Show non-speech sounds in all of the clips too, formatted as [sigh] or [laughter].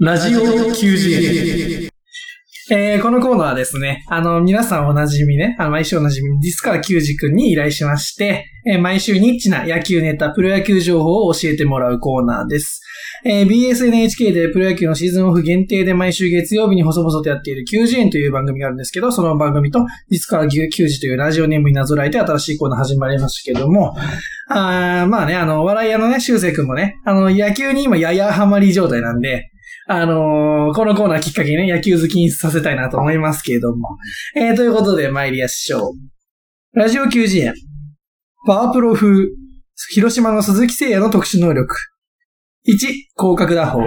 ラジオ90。えー、このコーナーはですね、あの、皆さんおなじみね、あの、毎週おなじみ、ディスカー球児くんに依頼しまして、えー毎週ニッチな野球ネタ、プロ野球情報を教えてもらうコーナーです。えー BSNHK でプロ野球のシーズンオフ限定で毎週月曜日に細々とやっている90円という番組があるんですけど、その番組とディスカー球児というラジオネームになぞらえて新しいコーナー始まりましたけども、あまあね、あの、笑い屋のね、修正くんもね、あの、野球に今ややハマり状態なんで、あのーこのコーナーきっかけにね、野球好きにさせたいなと思いますけれども。えー、ということで参りましょう。ラジオ90円。パワープロ風、広島の鈴木誠也の特殊能力。1、広角打法。2、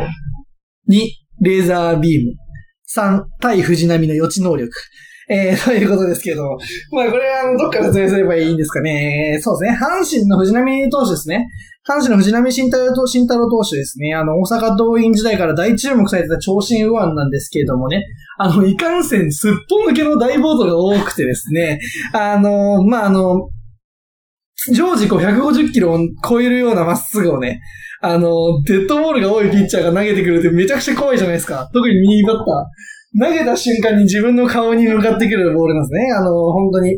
レーザービーム。3、対藤波の予知能力。えー、[laughs] ということですけど、まあこれはあのどっから説明すればいいんですかね。そうですね。阪神の藤波投手ですね。阪神の藤波慎太郎慎太郎投手ですね。あの、大阪桐蔭時代から大注目されてた長身右腕なんですけれどもね。あの、いかんせんすっぽ抜けの大ボードが多くてですね。あの、まあ、あの、常時こう150キロを超えるようなまっすぐをね、あの、デッドボールが多いピッチャーが投げてくるってめちゃくちゃ怖いじゃないですか。特に右バッター。投げた瞬間に自分の顔に向かってくるボールなんですね。あの、本当に。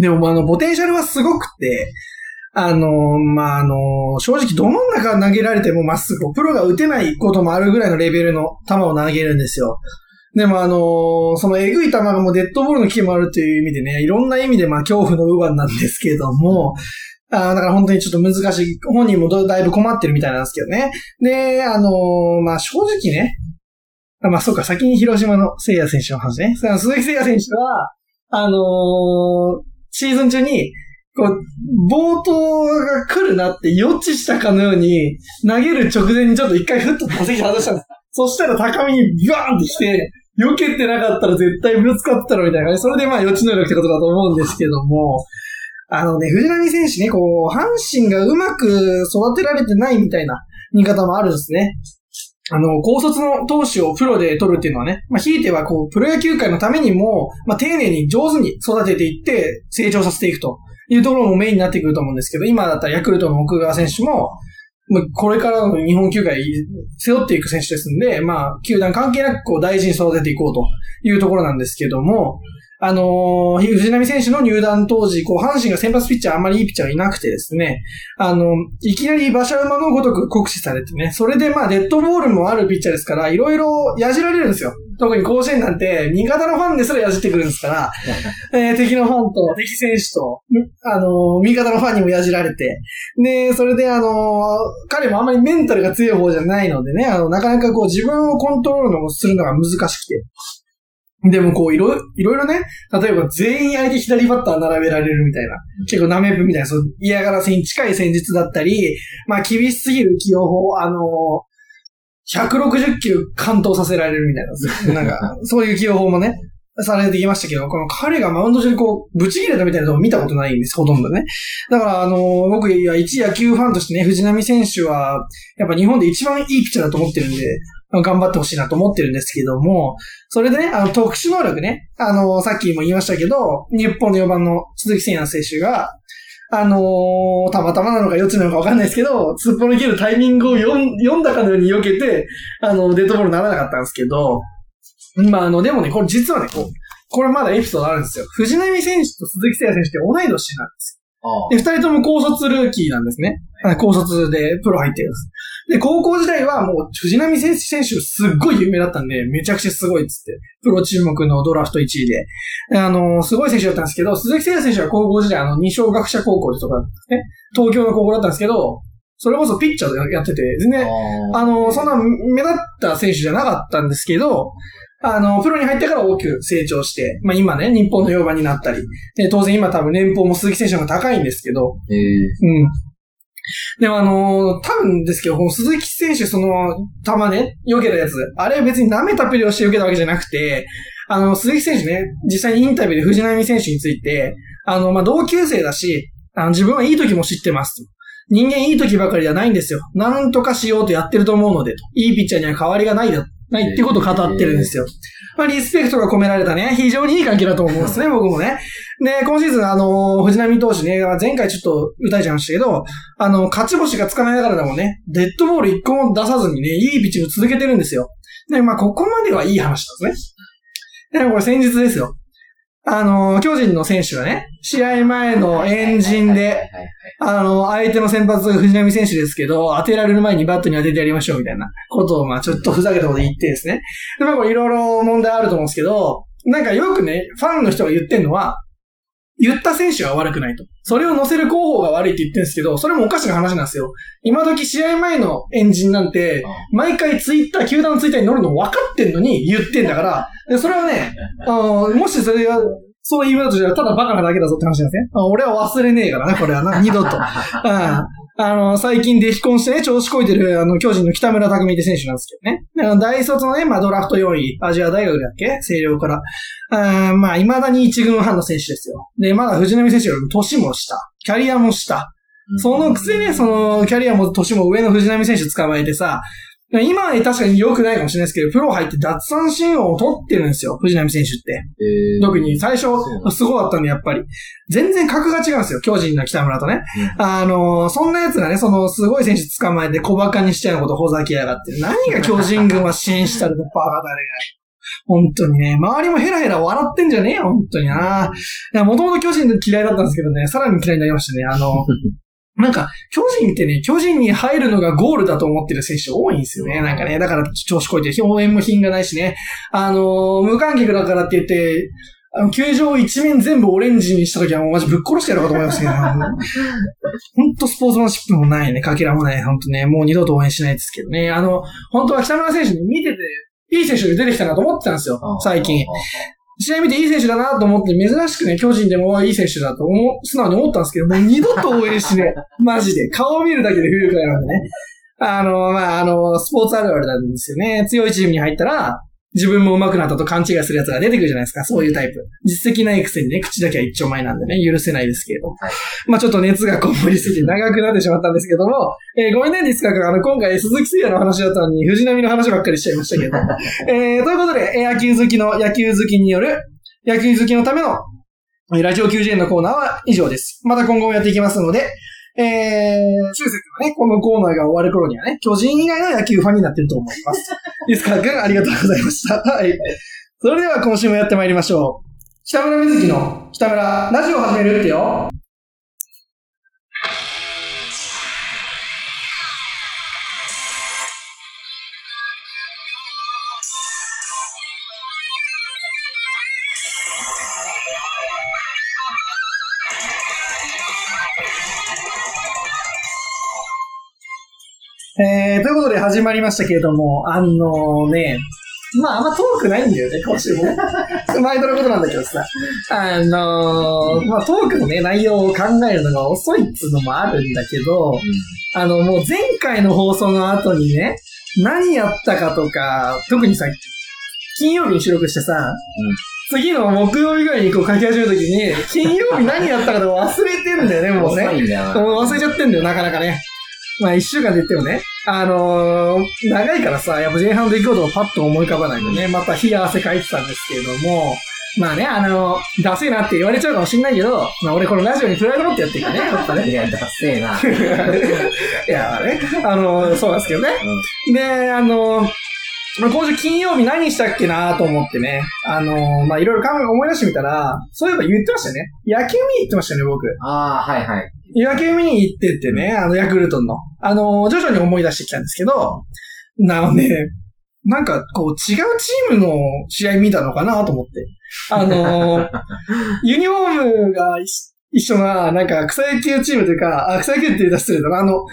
でも、あの、ポテンシャルはすごくて、あの、まあ、あの、正直どの中投げられてもまっすぐ、プロが打てないこともあるぐらいのレベルの球を投げるんですよ。でもあのそのエグい球がもうデッドボールの危機もあるという意味でね、いろんな意味でまあ恐怖の右腕なんですけども、あーだから本当にちょっと難しい。本人もだいぶ困ってるみたいなんですけどね。で、あのまあ正直ね、あまあそうか、先に広島の聖也選手の話ね。その鈴木聖也選手は、あのーシーズン中に、こう、冒頭が来るなって予知したかのように、投げる直前にちょっと一回ふっと打席外したんです。そしたら高めにビワーンって来て、避けてなかったら絶対ぶつかったろみたいな感じ。それでまあ予知能力ってことだと思うんですけども、あのね、藤波選手ね、こう、阪神がうまく育てられてないみたいな見方もあるんですね。あの、高卒の投手をプロで取るっていうのはね、まあ、ひいてはこう、プロ野球界のためにも、まあ、丁寧に上手に育てていって、成長させていくというところもメインになってくると思うんですけど、今だったらヤクルトの奥川選手も、まあこれからの日本球界背負っていく選手ですんで、まあ、球団関係なくこう大事に育てていこうというところなんですけども、あのー藤波選手の入団当時、こう、阪神が先発ピッチャーあんまりいいピッチャーがいなくてですね、あの、いきなり馬車馬のごとく酷使されてね、それでまあ、デッドボールもあるピッチャーですから、いろいろやじられるんですよ。特に甲子園なんて、味方のファンですらやじってくるんですから、[laughs] えー敵のファンと、敵選手と、あの、味方のファンにもやじられて、で、それであの、彼もあんまりメンタルが強い方じゃないのでね、あの、なかなかこう自分をコントロールのするのが難しくて。でもこういろ、いろいろね、例えば全員相手左バッター並べられるみたいな、結構ナメプみたいな、そう嫌がらせに近い戦術だったり、まあ厳しすぎる起用法、あの160球完投させられるみたいな、[laughs] なんか、そういう起用法もね、されてきましたけど、この彼がマウンド上にこう、ぶち切れたみたいなのを見たことないんです、ほとんどね。だから、あの僕、いや、一野球ファンとしてね、藤波選手は、やっぱ日本で一番いいピッチャーだと思ってるんで、頑張ってほしいなと思ってるんですけども、それでね、あの、特殊能力ね、あの、さっきも言いましたけど、日本の4番の鈴木誠也選手が、あのーたまたまなのか4つなのかわかんないですけど、突っぽ抜けるタイミングを読んだかのように避けて、あの、デッドボールにならなかったんですけど、まあ、あの、でもね、これ実はね、こう、これまだエピソードあるんですよ。藤波選手と鈴木誠也選手って同い年なんですあで、二人とも高卒ルーキーなんですね。あ高卒でプロ入ってるんです。で、高校時代はもう藤波選手選手すっごい有名だったんで、めちゃくちゃすごいっつって、プロ注目のドラフト1位で。であの、すごい選手だったんですけど、鈴木誠也選手は高校時代、あの、二小学者高校でとか、ね、東京の高校だったんですけど、それこそピッチャーでやってて、全然、ああの、そんな目立った選手じゃなかったんですけど、あの、プロに入ってから大きく成長して、まあ今ね、日本の4番になったり、で当然今多分年俸も鈴木選手の方が高いんですけど、ええうん。[laughs] でもあのー多分ですけど、この鈴木選手、その、球ね、避けたやつ、あれ別に舐めたプレーをして避けたわけじゃなくて、あの、鈴木選手ね、実際にインタビューで藤波選手について、あの、まあ、同級生だし、あの、自分はいい時も知ってますと。人間いい時ばかりじゃないんですよ。なんとかしようとやってると思うので、と。いいピッチャーには変わりがないだ、ないってことを語ってるんですよ。まあ、リスペクトが込められたね、非常にいい関係だと思うんですね、僕もね。で、今シーズン、あの、藤波投手ね、前回ちょっと歌えちゃいましたけど、あの、勝ち星がつかないながらでもね、デッドボール一個も出さずにね、いいピッチング続けてるんですよ。で、まあ、ここまではいい話なんですね。でもこれ先日ですよ。あの、巨人の選手がね、試合前のエンジンで、あの、相手の先発藤波選手ですけど、当てられる前にバットに当ててやりましょうみたいなことを、まあちょっとふざけたこと言ってですね。で、まあこれいろいろ問題あると思うんですけど、なんかよくね、ファンの人が言ってんのは、言った選手は悪くないと。それを乗せる候補が悪いって言ってるんですけど、それもおかしな話なんですよ。今時試合前のエンジンなんて、毎回ツイッター、球団のツイッターに乗るの分かってんのに言ってんだから、でそれはね、あの、もしそれが、そういうことじゃただバカなだけだぞって話なんですね。俺は忘れねえからな、これはな、二度と。[laughs] うんあの、最近デヒコンしてね、調子こいてる、あの、巨人の北村匠って選手なんですけどね。大卒のね、まあ、ドラフト4位、アジア大学だっけ？星稜から。あまあ、未だに一軍半の選手ですよ。で、まだ藤波選手よりも年も下。キャリアも下。そのくせね、その、キャリアも年も上の藤波選手捕まえてさ、今は確かに良くないかもしれないですけど、プロ入って脱三振王を取ってるんですよ、藤波選手って。えー、特に最初、すごかったんで、やっぱり。全然格が違うんですよ、巨人の北村とね。うん、あの、そんな奴がね、その、すごい選手捕まえて小馬鹿にしちゃうことほざきやがって。何が巨人軍は支援したらバカだね。本当にね、周りもヘラヘラ笑ってんじゃねえよ、本当にな。もともと巨人嫌いだったんですけどね、さらに嫌いになりましたね。あの、[laughs] なんか、巨人ってね、巨人に入るのがゴールだと思ってる選手多いんですよね。なんかね、だから調子こいて、応援も品がないしね。あのー、無観客だからって言って、あの、球場一面全部オレンジにした時はもうマジぶっ殺してやるかと思いますけど、ほんとスポーツマンシップもないね、かけらもない、ほんとね、もう二度と応援しないですけどね。あの、本当は北村選手に見てて、いい選手が出てきたなと思ってたんですよ、最近。試合見ていい選手だなと思って、珍しくね、巨人でもいい選手だと思う、素直に思ったんですけど、もう二度と応援しね [laughs] マジで。顔を見るだけで不愉快なんでね。あの、まあ、あの、スポーツあるあるなんですよね。強いチームに入ったら、自分も上手くなったと勘違いする奴が出てくるじゃないですか。そういうタイプ。実績ないくせにね、口だけは一丁前なんでね、許せないですけれど。はい、まあちょっと熱がこもりすぎて長くなってしまったんですけども、えー、ごめんね、ディスカ君。あの、今回鈴木誠也の話だったのに、藤波の話ばっかりしちゃいましたけど。[laughs] えー、ということで、野球好きの野球好きによる、野球好きのための、ラジオ90円のコーナーは以上です。また今後もやっていきますので、えー、中世はね、このコーナーが終わる頃にはね、巨人以外の野球ファンになってると思います。ディスカー君、ありがとうございました。はい。それでは今週もやってまいりましょう。北村瑞希の北村ラジオ始めるってよ。ことで始まりましたけれども、あのね、まあ、あんま遠くないんだよね、今週も。[laughs] 毎度のことなんだけどさ。あのー、まあ、トークのね、内容を考えるのが遅いっつうのもあるんだけど、うん、あの、もう前回の放送の後にね、何やったかとか、特にさ、金曜日に収録してさ、うん、次の木曜日ぐらいにこう書き始めた時に、金曜日何やったかとか忘れてんだよね、もうね。もう忘れちゃってんだよ、なかなかね。まあ一週間で言ってもね、あのー、長いからさ、やっぱ前半の出来事をパッと思い浮かばないとね、また冷や汗かいてたんですけれども、まあね、あのー、ダセえなって言われちゃうかもしんないけど、まあ俺このラジオにプライド持ってやってるからね、[laughs] やっぱね。いや、ダセえな。[laughs] いや、まあね、あのー、そうなんですけどね。うん、で、あのー、まあ、今週金曜日何したっけなと思ってね。あのー、まあ、いろいろ考え、思い出してみたら、そういえば言ってましたね。野球見に行ってましたね、僕。ああ、はいはい。野球見に行っててね、あの、ヤクルトの。あの、徐々に思い出してきたんですけど、なのね、なんか、こう、違うチームの試合見たのかなと思って。あの、[laughs] ユニフォームが一緒な、なんか、草野球チームというか、あ、草野球って言うと失礼だな。あの、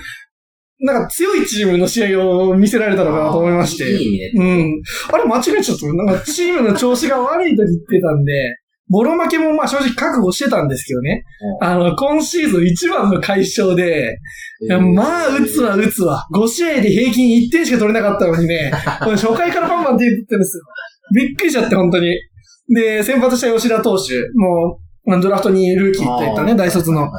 なんか強いチームの試合を見せられたのかなと思いまして。いいね。うん。あれ間違えちゃった。なんかチームの調子が悪いと言ってたんで、ボロ負けもまあ正直覚悟してたんですけどね。あの、今シーズン一番の解消で、えー、まあ、打つわ、打つわ。5試合で平均1点しか取れなかったのにね、[laughs] 初回からバンバン手打ってるんですよ。びっくりしちゃって、本当に。で、先発した吉田投手、もう、ドラフトにルーキーって言ったね、大卒の、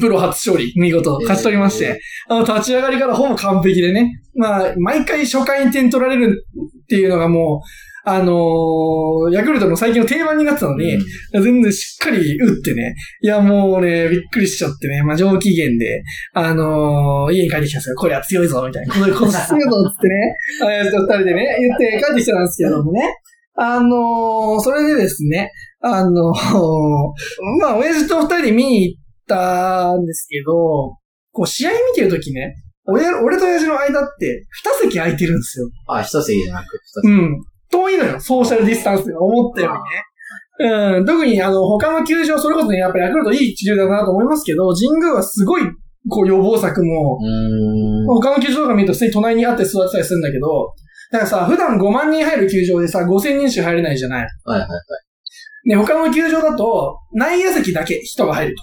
プロ初勝利、見事、勝ち取りまして、あの、立ち上がりからほぼ完璧でね、まあ、毎回初回に点取られるっていうのがもう、あのーヤクルトの最近の定番になってたのに、全然しっかり打ってね。いや、もうね、びっくりしちゃってね。まあ、上機嫌で、あのー家に帰ってきたんですよ。これは強いぞ、みたいな。これ、これ強いぞ、つってね。親父と二人でね、言って帰ってきたんですけどもね。あのーそれでですね、あのーまあ、親父と二人で見に行ったんですけど、こう、試合見てるときね、親、俺と親父の間って、二席空いてるんですよ。あ、一席じゃなく、二席。うん。遠いのよ、ソーシャルディスタンスが思ったよりね。うん。特に、あの、他の球場、それこそね、やっぱヤクルトいい球場だなと思いますけど、神宮はすごい、こう、予防策も。他の球場とか見ると普通に隣にあって座ってたりするんだけど、だからさ、普段5万人入る球場でさ、5000人しか入れないじゃない。はいはいはい。ね、他の球場だと、内野席だけ人が入ると。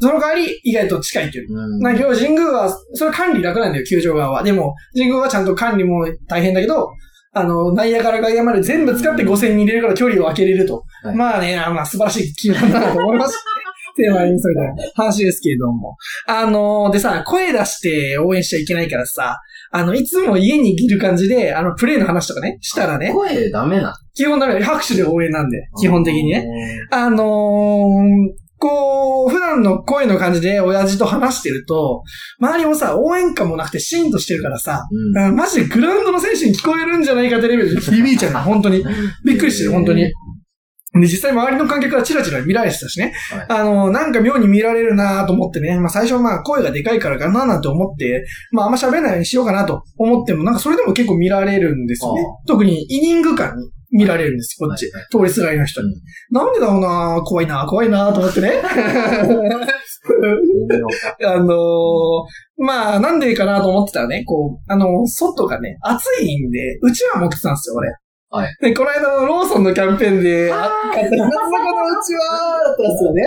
その代わり、意外と近い距離。うん。うん。な今日神宮は、それ管理楽なんだよ、球場側は。でも、神宮はちゃんと管理も大変だけど、あの、内野から外野まで全部使って5000人入れるから距離を空けれると。はいまあね、あまあ素晴らしい球団だなと思います。テーマにそうみた話ですけれども。あのでさ、声出して応援しちゃいけないからさ、あの、いつも家にいる感じで、あの、プレイの話とかね、したらね、声ダメな。基本ダメ。拍手で応援なんで、基本的にね。ね。あのーこう、普段の声の感じで親父と話してると、周りもさ、応援歌もなくてシーンとしてるからさ、うん。あマジでグラウンドの選手に聞こえるんじゃないかってレベルで響いちゃうの、本当に。びっくりしてる、本当に。で、実際周りの観客からチラチラ見られてたしね。はいあの、なんか妙に見られるなと思ってね。まあ最初はまあ声がでかいからかななんて思って、まああんま喋らないようにしようかなと思っても、なんかそれでも結構見られるんですよねあ。特にイニング間に見られるんですよ、こっち。はい通りすがりの人に。うんなんでだろうな怖いな怖いなと思ってね。[laughs] あのーまあ、なんでかなと思ってたらね、こう、あの、外がね、暑いんで、うちわ持ってたんですよ、俺。はい。で、この間のローソンのキャンペーンで、ああ買った日向坂のうちわだったんですよね。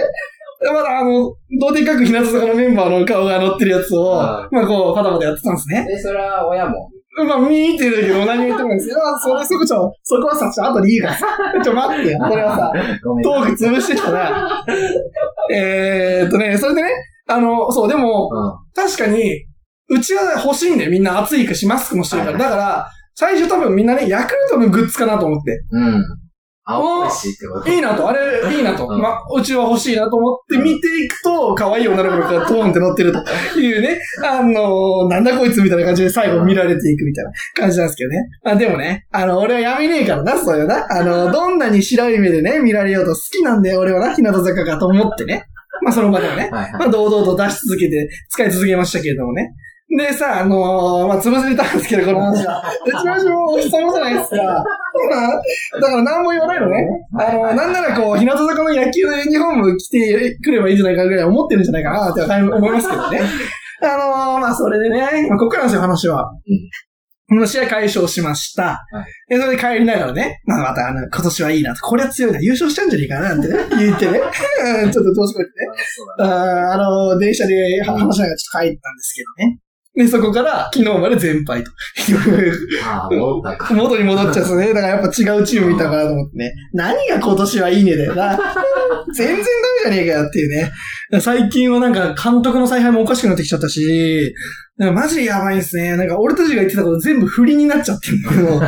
でまだあの、どうでかく日向坂のメンバーの顔が載ってるやつを、はまあこう、パタパタやってたんですね。え、それは親も？まあ見てるけど何も言ってもないんですよ。ま [laughs] あ、それ、そこちょ、そこはさ、ちょ、後でいいからさ。[laughs] ちょ、待ってよ。[laughs] これはさ。トーク潰してきたら、えーっとね、それでね、あの、そう、でも、う確かに、うちは欲しいんだよ。みんな暑いし、マスクもしてるから。はいだから、最初多分みんなね、ヤクルトのグッズかなと思って。ん。うん。青いしってこと。いいなと、あれ、いいなと。うんまあ、うちは欲しいなと思って見ていくと、可愛い女の子がトーンって乗ってるというね、あのなんだこいつみたいな感じで最後見られていくみたいな感じなんですけどね。あでもね、あの、俺はやめねえからな、そういうな。あの、[laughs] どんなに白い目でね、見られようと好きなんだよ、俺はな、日向坂かと思ってね。まあ、その場ではね。はいはい。まあ、堂々と出し続けて、使い続けましたけれどもね。でさ、あのーまあ、潰されたんですけど、この話は。うちの話もお日様じゃないですか。まあだから何も言わないのね。あの、なんならこう、日向坂の野球のユニフォーム着てくればいいんじゃないかぐらい思ってるんじゃないかなって思いますけどね。[laughs] あのーまあ、それでね、まあ、ここからなんですよ、話は。この試合解消しました。で、それで帰りながらね、まあ、また、あの、今年はいいなと、これは強いな、優勝しちゃうんじゃねえかな、なんてね、言ってね、う [laughs] んちょっと調子こいてね。そうだね。あーあの、電車では話しながらちょっと帰ったんですけどね。で、そこから昨日まで全敗と。[laughs] 元に戻っちゃうんですね。だからやっぱ違うチーム見たからと思ってね。何が今年はいいねだよな。全然ダメじゃねえかよっていうね。最近はなんか監督の采配もおかしくなってきちゃったし、なんかマジでやばいですね。なんか俺たちが言ってたこと全部振りになっちゃってるの。[laughs] あ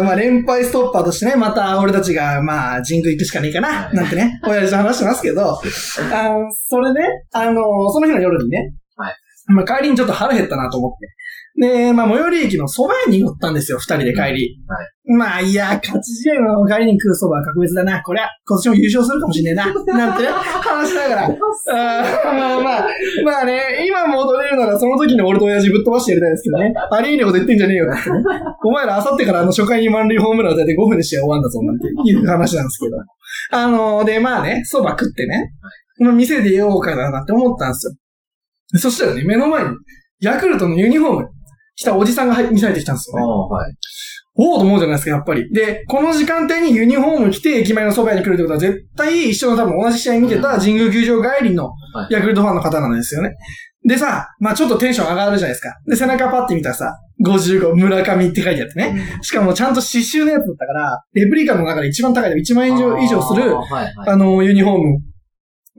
ーまあ連敗ストッパーとしてね、また俺たちがまあ神宮行くしかねえかな、なんてね、親父と話してますけど、あーそれで、あのその日の夜にね、はいまあ帰りにちょっと腹減ったなと思って。で、まあ最寄り駅の蕎麦屋に寄ったんですよ、二人で帰り。はいまあいや、勝ち試合の帰りに食う蕎麦は格別だな。こりゃ、今年も優勝するかもしんねえな。なんてね、[laughs] 話しながら。あーまあ、まあね、今戻れるならその時の俺と親父ぶっ飛ばしてやりたいですけどね。ありえねえこと言ってんじゃねえよってね。[laughs] お前ら明後日からあの初回に満塁ホームラン打たれて5分で試合終わんだぞなんていう話なんですけど。あので、まあね、蕎麦食ってね、まあ店で出ようかななんて思ったんですよ。そしたらね、目の前に、ヤクルトのユニフォーム着たおじさんが入見されてきたんですよね。はい。おおと思うじゃないですか、やっぱり。で、この時間帯にユニフォーム着て駅前の蕎麦屋に来るってことは絶対一緒の多分同じ試合見てた神宮球場帰りのはいヤクルトファンの方なんですよね。でさ、まあちょっとテンション上がるじゃないですか。で、背中パッて見たらさ、55村上って書いてあってね。しかもちゃんと刺繍のやつだったから、レプリカの中で一番高いで1万円以上するああ、はいはい。あの、ユニフォーム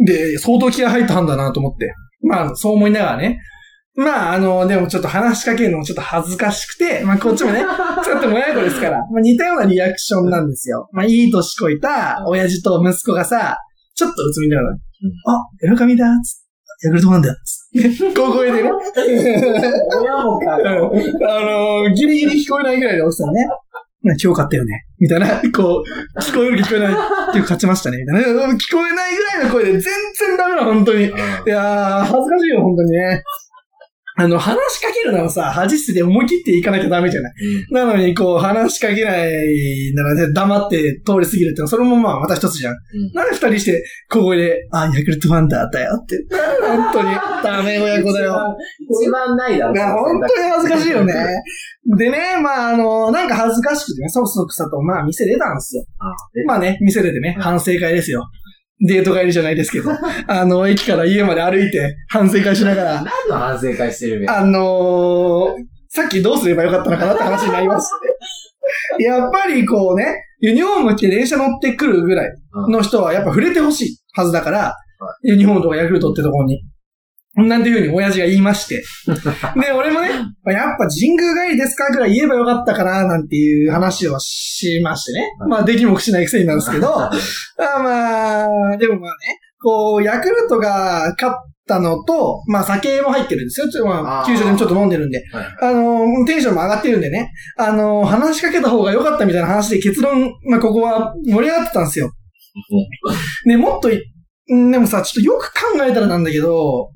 で、相当気合入ったんだなと思って。まあ、そう思いながらね。まあ、あの、でもちょっと話しかけるのもちょっと恥ずかしくて、まあこっちもね、[laughs] ちょっとも親子ですから、まあ似たようなリアクションなんですよ。まあいい年こいた親父と息子がさ、ちょっとうつみながら、あ、エロ髪だつってヤクルトファンだよつって。[laughs] 小声でね。親もかあのーギリギリ聞こえないぐらいで押したらね。な今日勝ったよね。みたいな、[laughs] こう、聞こえる聞こえない。今日勝ちましたね。みたいな。うん聞こえないぐらいの声で全然ダメだ、本当に。いやー、恥ずかしいよ、本当にね。あの、話しかけるならさ、恥室で思い切っていかなきゃダメじゃない。なのに、こう、話しかけないならね、黙って通り過ぎるってのは、それもまあ、また一つじゃん。なんで二人して、小声で、あ、ヤクルトファンだったよって。本当に、ダメ親子だよ。一番ないだろ。本当に恥ずかしいよね。でね、まあ、あの、なんか恥ずかしくてね、そくそくさと、まあ、店出たんですよ。まあね、店出てね、反省会ですよ。デート帰りじゃないですけど、[laughs] あの、駅から家まで歩いて、反省会しながら、何の反省会してるべあのーさっきどうすればよかったのかなって話になりましてね。[laughs] やっぱりこうね、ユニフォーム着て電車乗ってくるぐらいの人はやっぱ触れてほしいはずだから、ユニフォームとかヤクルトってところに。なんていうふうに親父が言いまして。[laughs] で、俺もね、まあやっぱ神宮帰りですかぐらい言えばよかったかな、なんていう話をしましてね。まあ、できもしないくせになんですけど、[laughs] あまあ、でもまあね、こう、ヤクルトが勝ったのと、まあ酒も入ってるんですよ。ちょっとまあ、球場でもちょっと飲んでるんで。はいあの、テンションも上がってるんでね。あの、話しかけた方が良かったみたいな話で結論、まあここは盛り上がってたんですよ。ね、もっとでもさ、ちょっとよく考えたらなんだけど、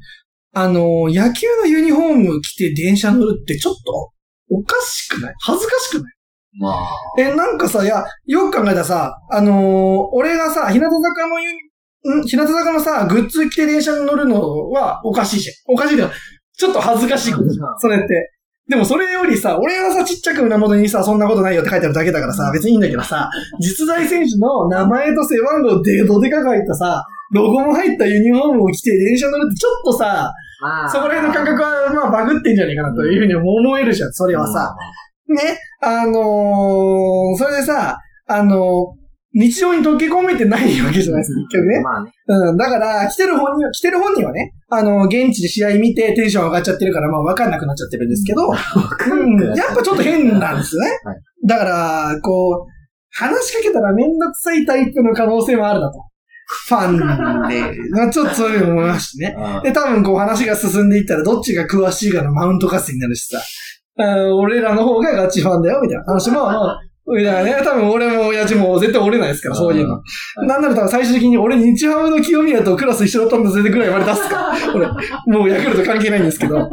あの、野球のユニフォーム着て電車乗るってちょっと、おかしくない？恥ずかしくない？まあ。え、なんかさ、いや、よく考えたらさ、あのー俺がさ、日向坂のユニ、ん？日向坂のさ、グッズ着て電車に乗るのはおかしいじゃん。おかしいだよ。ちょっと恥ずかしいことじゃん。それって。でもそれよりさ、俺はさ、ちっちゃく胸元にさ、そんなことないよって書いてあるだけだからさ、別にいいんだけどさ、実在選手の名前と背番号でどでかく入ったさ、ロゴも入ったユニフォームを着て電車乗るってちょっとさ、まあ。そこら辺の感覚はまあバグってんじゃねえかなというふうに思えるじゃん、それはさ。ね、あのー、それでさ、あのー日常に溶け込めてないわけじゃないですか、結局ね。まあね。うん、だから、来てる本人は、来てる本人はね、あのー現地で試合見てテンション上がっちゃってるから、まあわかんなくなっちゃってるんですけど、うん、やっぱちょっと変なんですよね。はいだから、こう、話しかけたらめんどくさいタイプの可能性もあるなと。ファンで、まあちょっとそういうの思いましてね。[laughs] あで、多分こう話が進んでいったらどっちが詳しいかのマウント合戦になるしさ、俺らの方がガチファンだよ、みたいな話も、みたいなね、多分俺も親父も絶対折れないですから、そういうの。なんなら多分最終的に俺日ハムの清宮とクラス一緒だったんだぜぐらいまで出すか。[laughs] 俺、もうヤクルト関係ないんですけど。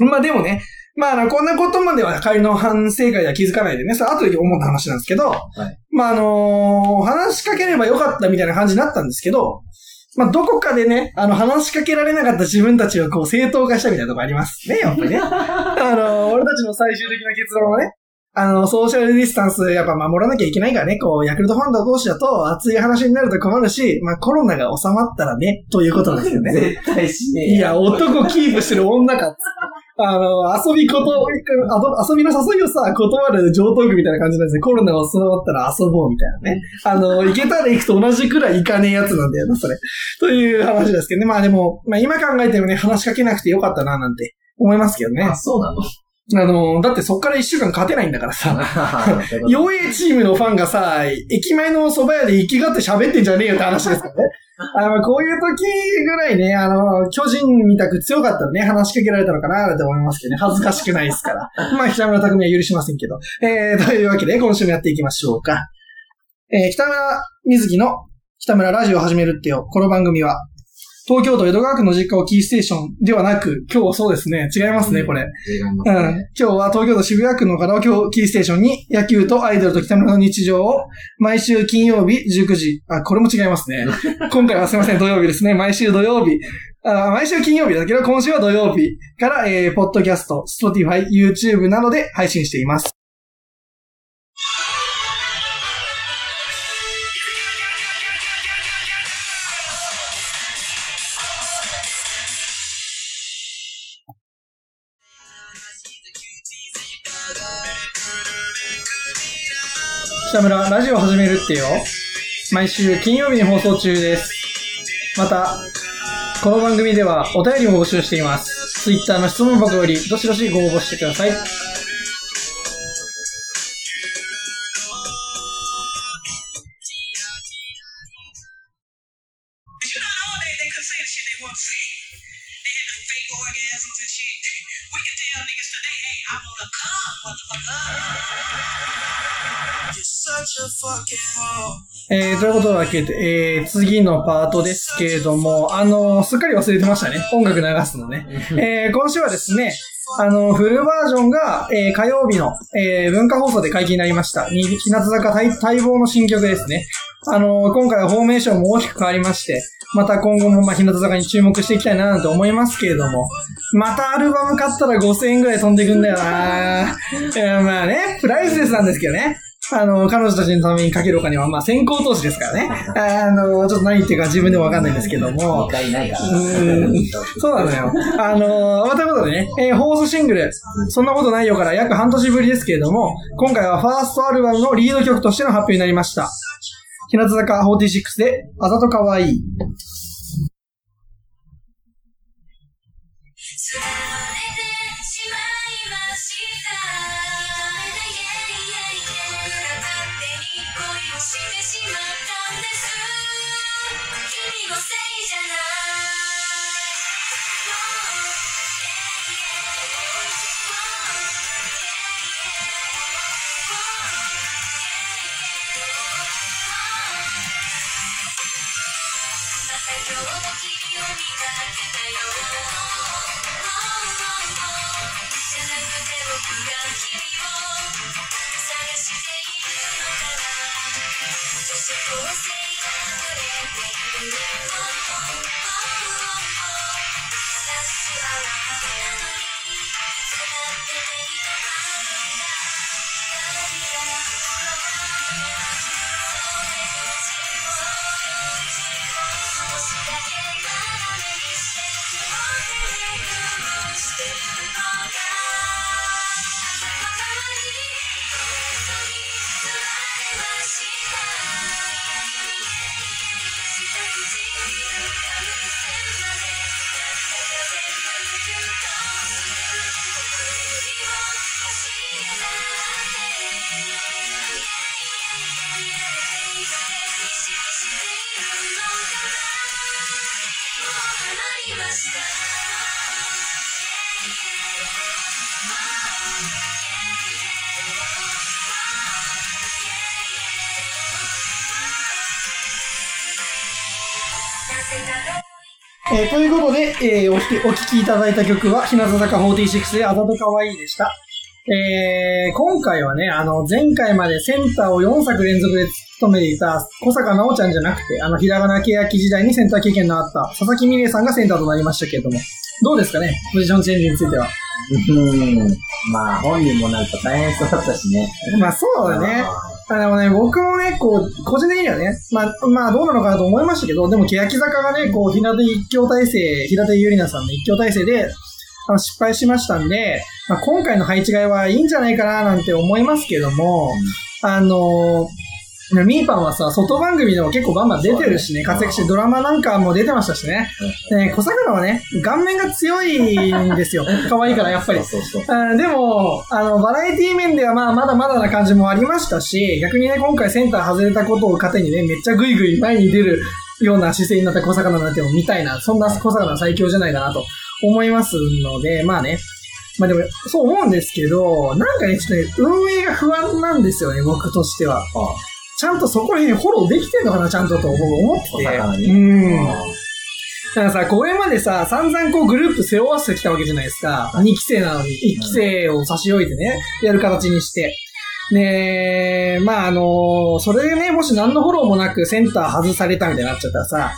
まあでもね、まあこんなことまでは仮の反省会では気づかないでね、それ後で思った話なんですけど、いまああのー話しかければよかったみたいな感じになったんですけど、まあどこかでね、あの話しかけられなかった自分たちをこう正当化したみたいなとこありますね、やっぱりね。[laughs] あのー俺たちの最終的な結論はね、あの、ソーシャルディスタンスやっぱ守らなきゃいけないからね、こう、ヤクルトファン同士だと熱い話になると困るし、まあコロナが収まったらね、ということなんですよね。[laughs] 絶対しねえいや、男キープしてる女か。あの、遊びこと、遊びの誘いをさ、断る上等句みたいな感じなんですね。コロナが収まったら遊ぼうみたいなね。あの、行けたら行くと同じくらい行かねえやつなんだよな、それ。という話ですけどね。まあでも、まあ今考えてもね、話しかけなくてよかったな、なんて思いますけどねあ、。そうなの？あの、だってそっから一週間勝てないんだからさ。[laughs] 弱いチームのファンがさ、駅前の蕎麦屋で生きがって喋ってんじゃねえよって話ですからね。[laughs] あの、こういう時ぐらいね、あの、巨人みたく強かったらね、話しかけられたのかなって思いますけどね、恥ずかしくないですから。[laughs] まあ、北村匠海は許しませんけど。えー、というわけで、今週もやっていきましょうか。えー、北村水木の北村ラジオを始めるってよ。この番組は、東京都江戸川区の実家をキーステーションではなく、今日はそうですね、違いますね、これ。うんね。今日は東京都渋谷区のカラオケをキーステーションに野球とアイドルと北村の日常を毎週金曜日19時、あ、これも違いますね。[laughs] 今回はすいません、土曜日ですね。毎週土曜日。あ毎週金曜日だけど、今週は土曜日から、えー、ポッドキャスト、スポティファイ、YouTube などで配信しています。北村、ラジオ始めるってよ。毎週金曜日に放送中です。また、この番組ではお便りも募集しています。Twitter の質問箱よりどしどしご応募してください。えー、ということだけで、えー、次のパートですけれども、あのすっかり忘れてましたね。音楽流すのね。えー、今週はですね、あの、フルバージョンが、えー、火曜日の、えー、文化放送で解禁になりました。日向坂待望の新曲ですね。あの今回はフォーメーションも大きく変わりまして、また今後もまあ日向坂に注目していきたいななんて思いますけれども、またアルバム買ったら5000円ぐらい飛んでいくんだよないやまあね、プライスレスなんですけどね。あの、彼女たちのためにかけるお金は、まあ、先行投資ですからね。あの、ちょっと何言ってるか自分でもわかんないんですけども。2。回ないから。そうなのよ。あのまあ、ということでね、えー、放送シングル、そん。なことないよから約半年ぶりですけれども、今回はファーストアルバムのリード曲としての発表になりました。日向坂46で、あざとかわいい。じゃないまた今日も君を見かけたよじゃなくて僕が君を探しているのかな女子高生がえーということで、えーお聞き、お聞きいただいた曲は、日向坂46であざとかわいいでした。えー今回はね、あの、前回までセンターを4作連続で務めていた小坂直ちゃんじゃなくて、あの、ひらがな欅時代にセンター経験のあった佐々木美玲さんがセンターとなりましたけれども、どうですかね？ポジションチェンジについては。うん。まあ、本人もなんか大変そうだったしね。まあそうだね。あでもね、僕もね、こう、個人的にはね、まあ、まあどうなのかなと思いましたけど、でも、欅坂がね、こう、平手一強体制、平手ゆりなさんの一強体制で、あの失敗しましたんで、まあ、今回の配置替えはいいんじゃないかななんて思いますけども、あのミーパンはさ、外番組でも結構バンバン出てるしね、活躍してドラマなんかも出てましたしね。ね小桜はね、顔面が強いんですよ。[laughs] 可愛いから、やっぱり。そうそうそう。あでも、あの、バラエティ面ではまあ、まだまだな感じもありましたし、逆にね、今回センター外れたことを糧にね、めっちゃグイグイ前に出るような姿勢になった小魚なんても見たいな、そんな小魚最強じゃないかなと思いますので、まあね。まあでも、そう思うんですけど、なんかね、ちょっとね、運営が不安なんですよね、僕としては。あちゃんとそこら辺フォローできてんのかな、ちゃんとと僕思ってて。うん。あだからさ、これまでさ、散々こうグループ背負わせてきたわけじゃないですか。2期生なのに、1期生を差し置いてね、やる形にして。ねえ、まああのそれでね、もし何のフォローもなくセンター外されたみたいになっちゃったらさ、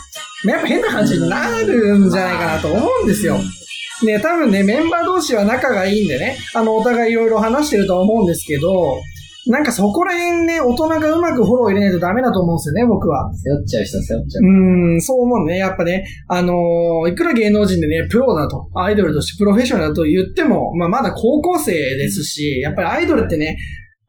やっぱ変な感じになるんじゃないかなと思うんですよ。ね多分ね、メンバー同士は仲がいいんでね、あの、お互いいろいろ話してるとは思うんですけど、なんかそこら辺ね、大人がうまくフォロー入れないとダメだと思うんですよね、僕は。背負っちゃう人は背負っちゃう。うーん、そう思うね。やっぱね、あのーいくら芸能人でね、プロだと、アイドルとしてプロフェッショナルだと言っても、まあまだ高校生ですし、やっぱりアイドルってね、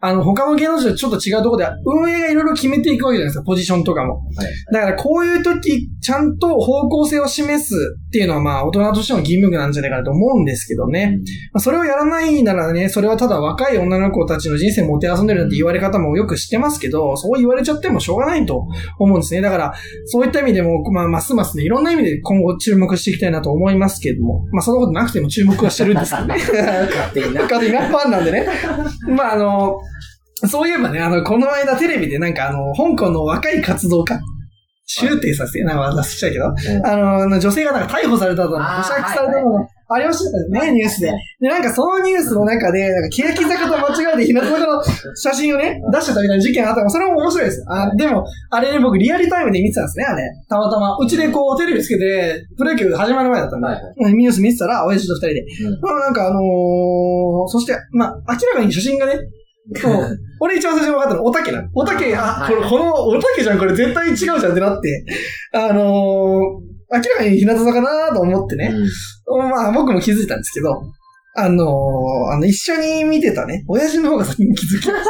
あの、他の芸能人とちょっと違うところで、運営がいろいろ決めていくわけじゃないですか、ポジションとかも。はい。だからこういう時、ちゃんと方向性を示すっていうのはまあ大人としての義務なんじゃないかなと思うんですけどね。まあ、それをやらないならね、それはただ若い女の子たちの人生もてあそんでるなんて言われ方もよく知ってますけど、そう言われちゃってもしょうがないと思うんですね。だから、そういった意味でも、まあ、ますますね、いろんな意味で今後注目していきたいなと思いますけども、まあ、そんなことなくても注目はしてるんですけどね。[laughs] 勝手にな。勝手になファンなんでね。まあ、あの、そういえばね、あの、この間テレビでなんかあの、香港の若い活動家、周定させて、なんか忘れちゃうけど、あの、あの女性がなんか逮捕されたと、保釈されたのがありましたよね、ニュースで。で、なんかそのニュースの中で、なんか、欅坂と間違えて日向坂の写真をね、出してたみたいな事件あったから、それも面白いです。あでも、あれね、僕リアルタイムで見てたんですね、あれ。たまたま。うちでこう、テレビつけて、プロ野球始まる前だったんで、はいはい。うんニュース見てたら、親父と二人で。うんまあなんかあのー、そして、まあ、明らかに写真がね、[laughs] そう。俺一番最初に分かったの、おたけなの。おたけ、あ、これ、この、おたけじゃん、これ絶対違うじゃんってなって、あのー、明らかに日向坂だなと思ってね。まあ僕も気づいたんですけど、あのー、あの、一緒に見てたね、親父の方が先に気づきまし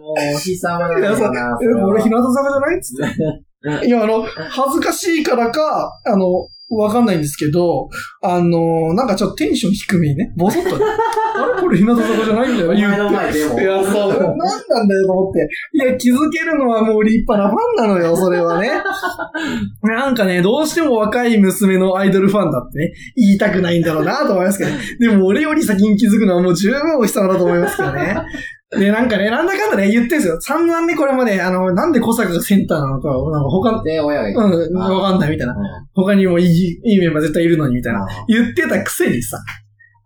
もう、お日様た。だいや、そう、な。え俺日向坂じゃないっつって。いや、あの、恥ずかしいからか、あの、わかんないんですけど、あの、なんかちょっとテンション低めにね、ボソッとね、[laughs] あれこれ日向坂じゃないんだよ、お言って。いや、そう。何なんだよと思って。いや、気づけるのはもう立派なファンなのよ、それはね。[laughs] なんかね、どうしても若い娘のアイドルファンだってね、言いたくないんだろうなと思いますけど、でも俺より先に気づくのはもう十分お日様だと思いますけどね。で、なんかね、なんだかんだね、言ってんすよ。散々ね、これまで、あの、なんで小坂がセンターなのか、なんか他、で、親が言うん、わかんないみたいな。他にもいい、いいメンバー絶対いるのに、みたいな。言ってたくせにさ、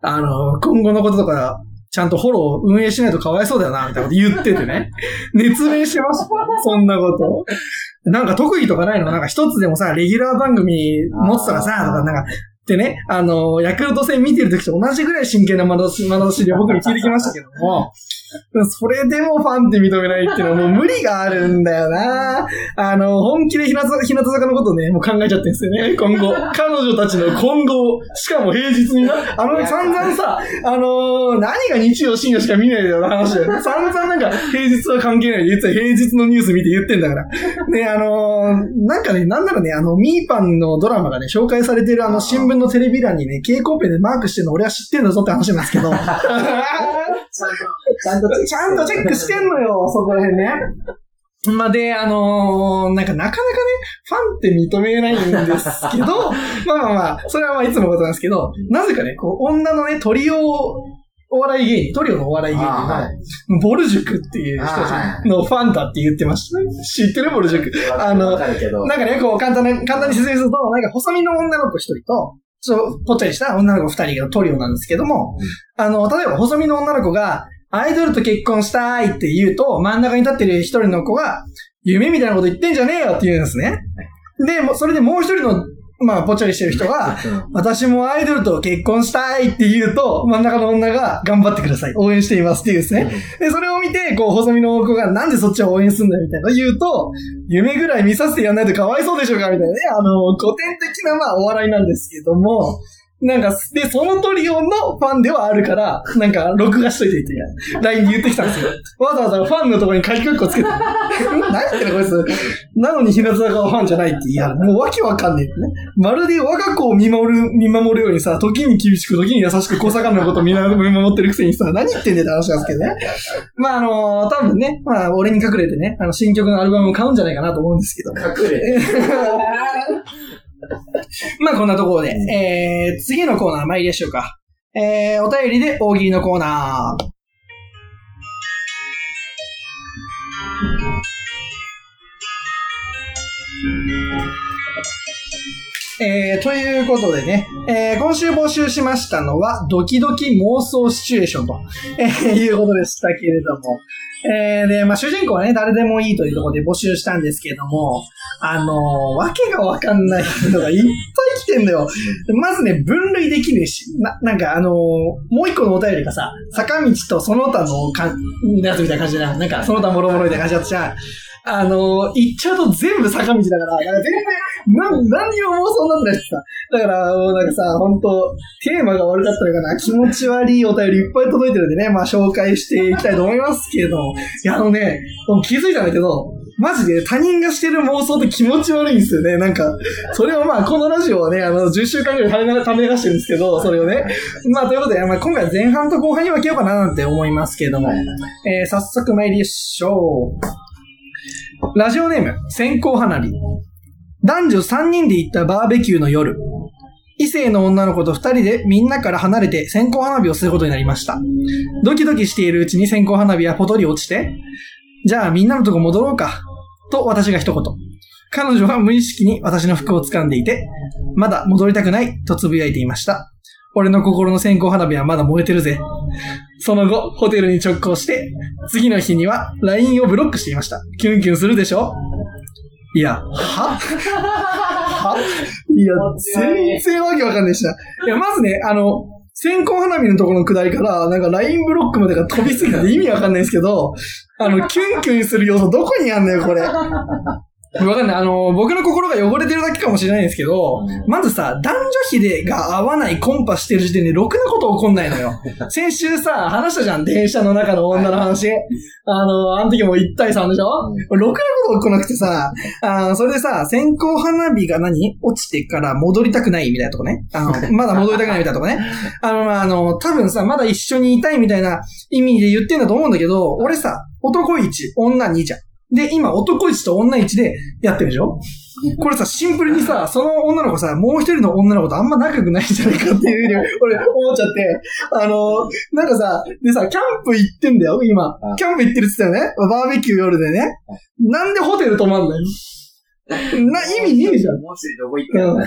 あの、今後のこととか、ちゃんとフォロー運営しないとかわいそうだよな、みたいなこと言っててね。[laughs] 熱弁してました。そんなこと。なんか特技とかないの？なんか一つでもさ、レギュラー番組持ってたらさ、とか、なんか、でね、あの、ヤクルト戦見てる時と同じぐらい真剣な眼差し眼差しで僕に聞いてきましたけども、それでもファンって認めないっていうのはもう無理があるんだよなあの、本気で日向坂日向坂のことね、もう考えちゃってるんですよね、今後。彼女たちの今後、しかも平日にな、あの、散々さ、あのー何が日曜深夜しか見ないような話だよね。散々なんか平日は関係ないで、実は平日のニュース見て言ってんだから。ね、あのーなんかね、なんならね、あの、ミーパンのドラマがね、紹介されてるあの、新聞のテレビ欄にね、蛍光ペンでマークしてるの俺は知ってんだぞって話なんですけど。[laughs] ちゃんと、ちゃんとチェックしてんのよ、[laughs] そこら辺ね。まあ、で、あのーなんかなかなかね、ファンって認めないんですけど、[laughs] まあまあまあ、それはまあいつものことなんですけど、なぜかね、こう、女のね、トリオお笑い芸人、トリオのお笑い芸人あはの、ボル塾っていう人のファンだって言ってました。知ってるボル塾。あの。なんかね、こう、簡単な、簡単に説明すると、なんか、細身の女の子一人と、ちょっと、ぽっちゃりした女の子二人がトリオなんですけども、あの、例えば、細身の女の子が、アイドルと結婚したいって言うと、真ん中に立ってる一人の子が、夢みたいなこと言ってんじゃねえよって言うんですね。で、それでもう一人の、まあ、ぽっちゃりしてる人が、私もアイドルと結婚したいって言うと、真ん中の女が頑張ってください。応援していますって言うんですね。で、それを見て、こう、細身の子がなんでそっちを応援すんだよみたいな言うと、夢ぐらい見させてやんないとかわいそうでしょうかみたいなね。あの、古典的な、まあ、お笑いなんですけども、なんか、で、そのトリオのファンではあるから、なんか、録画しといてって、LINE に言ってきたんですよ。わざわざファンのところに書き込み個つけて。[laughs] 何言ってんのこいつ。なのに日向坂はファンじゃないって言いやる。もうわけわかんねえってね。まるで我が子を見守る、見守るようにさ、時に厳しく、時に優しく、小坂のことを [laughs] 見守ってるくせにさ、何言ってんねんって話なんですけどね。まあ、あの多分ね、まあ、俺に隠れてね、あの、新曲のアルバムを買うんじゃないかなと思うんですけど。隠れ。[laughs] [laughs] まあこんなところで、えー、次のコーナー参りましょうか。えー、お便りで大喜利のコーナー。えー、ということでね、えー、今週募集しましたのは、ドキドキ妄想シチュエーションと、えー、いうことでしたけれども、えー、で、まあ、主人公はね、誰でもいいというところで募集したんですけども、あのーわけがわかんないのがいっぱい来てんだよ。まずね、分類できねえし、な、なんかあのーもう一個のお便りがさ、坂道とその他のかん、やつみたいな感じじゃないなんか、その他もろもろみたいな感じだったじゃん。あの、行っちゃうと全部坂道だから、なんか全然、な何にも妄想になんないしさ。だから、もうなんかさ、本当テーマが悪かったのかな、気持ち悪いお便りいっぱい届いてるんでね、まあ紹介していきたいと思いますけれども。いや、あのね、気づいたんだけど、マジで他人がしてる妄想って気持ち悪いんですよね。なんか、それをまあ、このラジオはね、あの、10週間ぐらいためため流してるんですけど、それをね。まあ、ということで、まあ、今回は前半と後半に分けようかななんて思いますけれども、えー、早速参りましょう。ラジオネーム、線香花火。男女3人で行ったバーベキューの夜。異性の女の子と2人でみんなから離れて線香花火をすることになりました。ドキドキしているうちに線香花火はポトリ落ちて、じゃあみんなのとこ戻ろうか。と私が一言。彼女は無意識に私の服を掴んでいて、まだ戻りたくないと呟いていました。俺の心の線香花火はまだ燃えてるぜ。その後、ホテルに直行して、次の日には LINE をブロックしていました。キュンキュンするでしょ？いや、は？は？いや、全然わけわかんないしな。いや、まずね、あの、線香花火のところの下りから、なんか LINE ブロックまでが飛びすぎて意味わかんないですけど、あの、キュンキュンする要素どこにあんのよ、これ。わかんない。あの、僕の心が汚れてるだけかもしれないんですけど、まずさ、男女比でが合わないコンパしてる時点でろくなこと起こんないのよ。[laughs] 先週さ、話したじゃん、電車の中の女の話。あの、あの時も1対3でしょ？ろくなこと起こなくてさ、あのそれでさ、線香花火が何？落ちてから戻りたくないみたいなとこね。あの、[laughs] まだ戻りたくないみたいなとこね。あの、まあ、あの、多分さ、まだ一緒にいたいみたいな意味で言ってんだと思うんだけど、俺さ、男1、女2じゃん。で、今、男1と女1でやってるでしょ？これさ、シンプルにさ、その女の子さ、もう一人の女の子とあんま仲良くないんじゃないかっていうふうに、俺思っちゃって、あの、なんかさ、でさ、キャンプ行ってんだよ、今あ。キャンプ行ってるって言ったよね？バーベキュー夜でね。なんでホテル泊まんのよ。な、意味ねえじゃん。もう一人どこ行ったの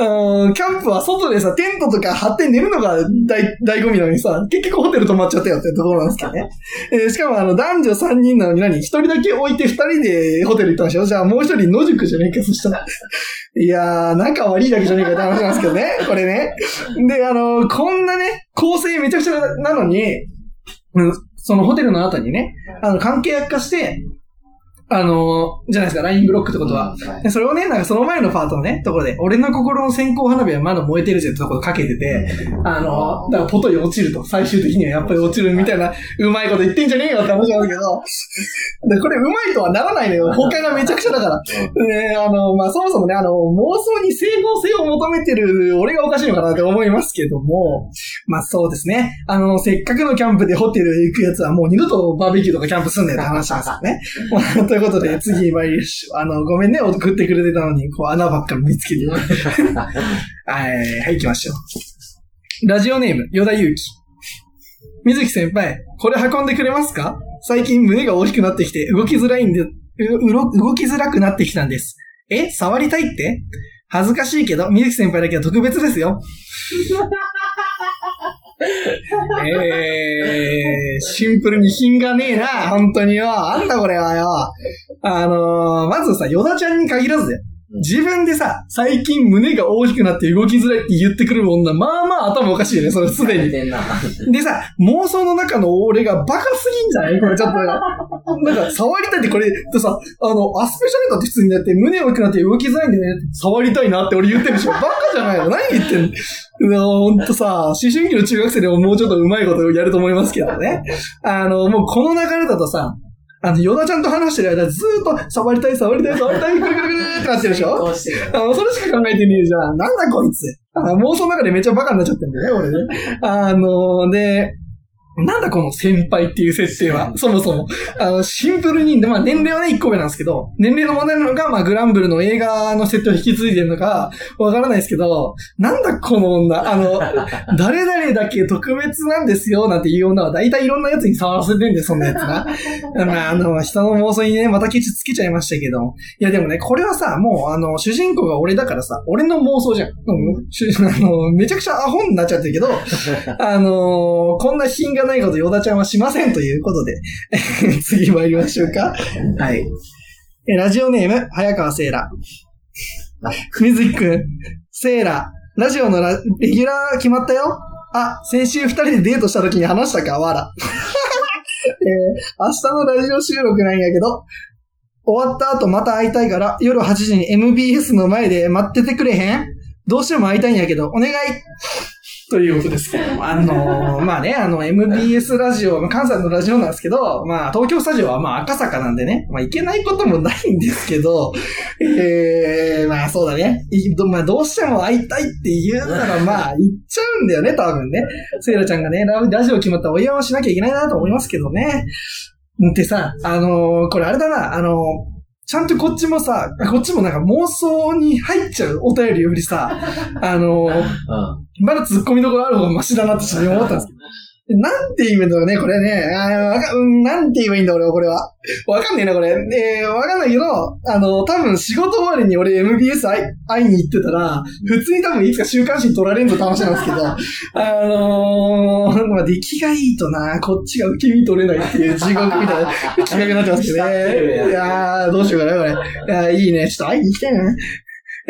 うん、キャンプは外でさ、テントとか張って寝るのが大、醍醐味なのにさ、結局ホテル泊まっちゃったよってところなんですけどね。えーしかもあの、男女3人なのに何一人だけ置いて二人でホテル行ったんでしょじゃあもう一人野宿じゃねえか、そしたら。[laughs] いやー、仲悪いだけじゃねえかって話なんですけどね。[laughs] これね。で、あのこんなね、構成めちゃくちゃなのに、うんそのホテルの後にね、あの、関係悪化して、あのじゃないですか、LINE ブロックってことは。うんでそれをね、なんかその前のパートのね、ところで、俺の心の線香花火はまだ燃えてるぜってところかけてて、あの、だからポトに落ちると、最終的にはやっぱり落ちるみたいな、うまいこと言ってんじゃねえよって話なんだけど、でこれうまいとはならないのよ。他がめちゃくちゃだから。で、あの、まあ、そもそもね、あの、妄想に整合性を求めてる俺がおかしいのかなって思いますけども、まあ、そうですね。あの、せっかくのキャンプでホテルへ行くやつはもう二度とバーベキューとかキャンプすんねんって話なんですよね。まあということで、次に参り。あの、ごめんね、送ってくれてたのに、こう、穴ばっかり見つけて。[laughs] はい、はい、行きましょう。ラジオネーム、ヨダユウキ。水木先輩、これ運んでくれますか？最近胸が大きくなってきて動きづらいんで、う、うろ、動きづらくなってきたんです。え触りたいって？恥ずかしいけど、水木先輩だけは特別ですよ。えー、シンプルに品がねえな、本当によ。あんだこれはよ。あのー、まずさ、ヨダちゃんに限らずだよ。自分でさ、最近胸が大きくなって動きづらいって言ってくる女、まあまあ頭おかしいよね、それすでに。でさ、妄想の中の俺がバカすぎんじゃない？これちょっと。なんか、触りたいってこれ、とさ、あの、アスペシャルだって普通にやって、胸大きくなって動きづらいんでね、触りたいなって俺言ってるでしょ。バカじゃないの？何言ってんの？ほんとさ、思春期の中学生でももうちょっと上手いことやると思いますけどね。あの、もうこの流れだとさ、あの、ヨダちゃんと話してる間ずーっと、触りたい、触りたい、触りたい、ぐるぐるぐるってなってるでしょ？どうしてるあの、それしか考えてねえじゃん。なんだこいつ。あ妄想の中でめっちゃバカになっちゃってんだよね、俺ね。あので、なんだこの先輩っていう設定は、そもそも。あの、シンプルに、まあ年齢はね、1個目なんですけど、年齢の問題なのか、まあグランブルの映画の設定を引き継いでるのか、わからないですけど、なんだこの女。あの、[laughs] 誰々だけ特別なんですよ、なんていう女は、大体いろんなやつに触らせてんだよ、そんなやつが。[laughs] まあ、あの、人の妄想にね、またケチつけちゃいましたけど。いや、でもね、これはさ、もう、あの、主人公が俺だからさ、俺の妄想じゃん。うん、しあの、めちゃくちゃアホになっちゃってるけど、[laughs] あのこんな品がないことヨダちゃんはしませんということで、[laughs] 次参りましょうか。はい。えラジオネーム、早川セーラ。水木くん、セーラ、ラジオのラレギュラー決まったよ。あ、先週二人でデートした時に話したか、わら。[laughs] えー明日のラジオ収録なんやけど、終わった後また会いたいから、夜8時に MBS の前で待っててくれへん？どうしても会いたいんやけど、お願いということですけども、あのーまあね、あの、MBS ラジオ、まあ関西のラジオなんですけど、まあ、東京スタジオはまあ赤坂なんでね、まあいけないこともないんですけど、えー、まあそうだね。まあどうしても会いたいって言うならまあ言っちゃうんだよね、多分ね。セイラちゃんがね、ララジオ決まったらお祝いをしなきゃいけないなと思いますけどね。でさ、あのーこれあれだな、あのーちゃんとこっちもさ、こっちもなんか妄想に入っちゃうお便りよりさ、あのーうん。まだ突っ込みどころある方がマシだなってちょっと思ったんですけど。なんて言うんだろうね、これね。あーわかうんなんて言えばいいんだ、俺は、これは。わかんねえな、これ。えー、わかんないけど、あの、多分仕事終わりに俺 MBS 会い会いに行ってたら、普通に多分いつか週刊誌に取られるの楽しなんですけど、[laughs] あのー、まあ、出来がいいとな、こっちが受け身取れないっていう地獄みたいな企画になってますけどね。[laughs] いやー、どうしようかな、これ。いやーいいね。ちょっと会いに行きたいな。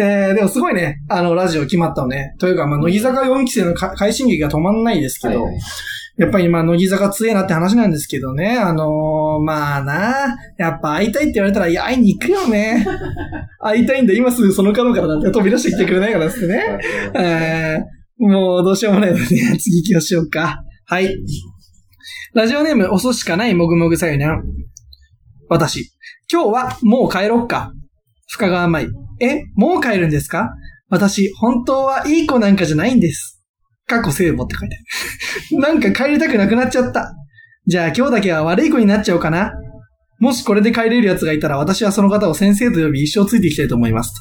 えー、でもすごいね、あの、ラジオ決まったのね。というか、まあ、乃木坂4期生のか快進撃が止まんないですけど、はいはいやっぱり今、乃木坂強えなって話なんですけどね。あのーまあな、やっぱ会いたいって言われたら、いや、会いに行くよね。[laughs] 会いたいんだ、今すぐその角からだって飛び出してきてくれないからっつってね。えー、もうどうしようもないので、[laughs] 次行きましょうか。はい。ラジオネーム、遅しかないもぐもぐさゆにゃん。私、今日はもう帰ろっか。深川舞。え、もう帰るんですか？私、本当はいい子なんかじゃないんです。過去聖母って書いてある。[laughs] なんか帰りたくなくなっちゃった。じゃあ今日だけは悪い子になっちゃおうかな。もしこれで帰れる奴がいたら私はその方を先生と呼び一生ついていきたいと思います。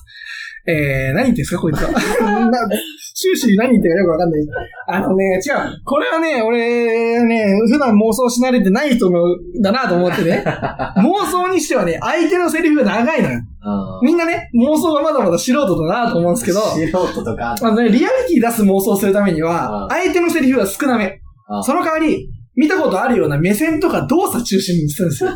えー、何言ってんですかこいつは。[laughs] [laughs] な終始何言ってるかよくわかんない。あのね、違う。これはね、俺ね、普段妄想し慣れてない人の、だなと思ってね。[laughs] 妄想にしてはね、相手のセリフが長いのよ。うんみんなね、妄想がまだまだ素人だなと思うんですけど、素人とか、あのね、リアリティ出す妄想するためにはう、ん相手のセリフが少なめ。うんその代わり、見たことあるような目線とか動作中心にするんですよ。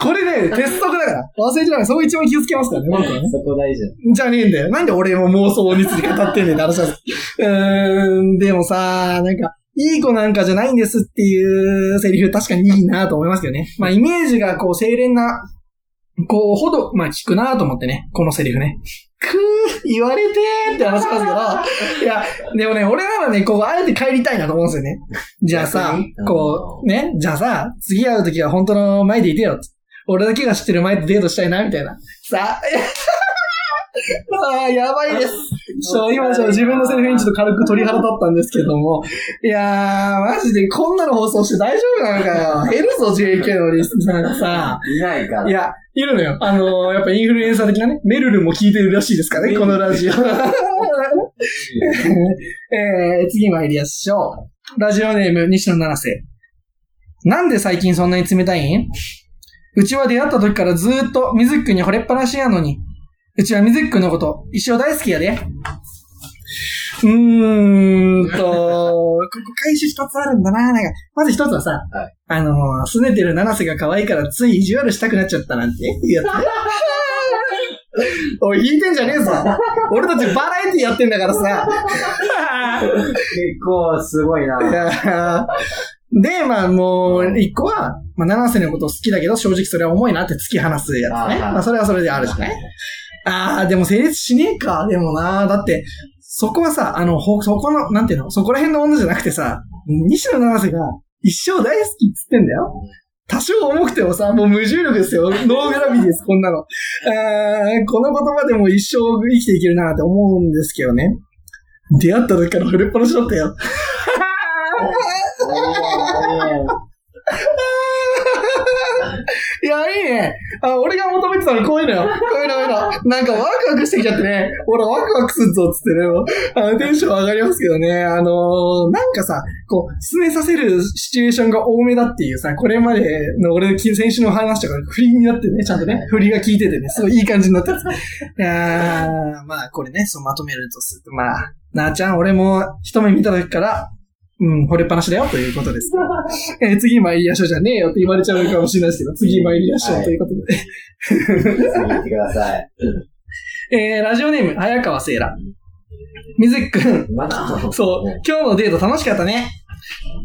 これね、[laughs] 鉄則だから。忘れちゃダメ。そこ一番気をつけますからね、僕はね。そこ大事じゃねえんだよ。なんで俺も妄想について語ってんねんって話なんです。うーん、でもさ、なんか、いい子なんかじゃないんですっていうセリフ確かにいいなと思いますけどね。まあイメージがこう清廉な、こう、ほど、まあ聞くなと思ってね、このセリフね。くー、言われてーって話なんですけど、いや、でもね、俺ならね、こう、あえて帰りたいなと思うんですよね。じゃあさこう、ね、じゃあさ、次会うときは本当の前でいてよ。俺だけが知ってる前でデートしたいな、みたいな。さあ、ああ、やばいです。ちょ、今ちょ自分のセリフにちょっと軽く鳥肌立ったんですけども。いやー、マジでこんなの放送して大丈夫なのかよ。減るぞ、JK のリスナーさ。いないから。いや、いるのよ。あのーやっぱインフルエンサー的なね、メルルも聞いてるらしいですからね、このラジオ。[laughs] えー、次参りましょう。ラジオネーム、西野七瀬。なんで最近そんなに冷たいん？うちは出会った時からずーっと水くんに惚れっぱなしやのに。うちは水くんのこと、一生大好きやで。うーんと、[laughs] ここ回収一つあるんだな。なんか、まず一つはさ、はいあのー、拗ねてる七瀬が可愛いからつい意地悪したくなっちゃったなんて [laughs] いうやつね。おい、引いてんじゃねえぞ。俺たちバラエティやってんだからさ。結構すごいな。[laughs] で、まあもう、一個は、まあ、七瀬のこと好きだけど、正直それは重いなって突き放すやつね。まあ、それはそれであるじゃないああ、でも成立しねえか。でもな、だって、そこはさ、あの、ほ、そこの、なんていうの、そこら辺の女じゃなくてさ、西野七瀬が一生大好きっつってんだよ。多少重くてもさ、もう無重力ですよ。ノーグラビティです、こんなの。あこの言葉でも一生生きていけるなって思うんですけどね。出会った時から触れっぱなしだったよ。[laughs] や、いいね。あ、俺が求めてたのこういうのよ。こういうの、こういうの。なんかワクワクしてきちゃってね。俺ワクワクするぞ、つってね。もあのテンション上がりますけどね。あのーなんかさ、こう、進めさせるシチュエーションが多めだっていうさ、これまでの俺、先週の話とか振りになってね、ちゃんとね、振りが効いててね、すごいいい感じになってる。いやーまあ、これね、そうまとめるとすると、まあ、なあちゃん、俺も一目見た時から、うん、惚れっぱなしだよということです。[laughs] えー次参りましょうじゃねえよって言われちゃうかもしれないですけど、次参りましょうということで。次行ってください。[laughs] えーラジオネーム、早川聖羅。水木くん、まだそう、今日のデート楽しかったね。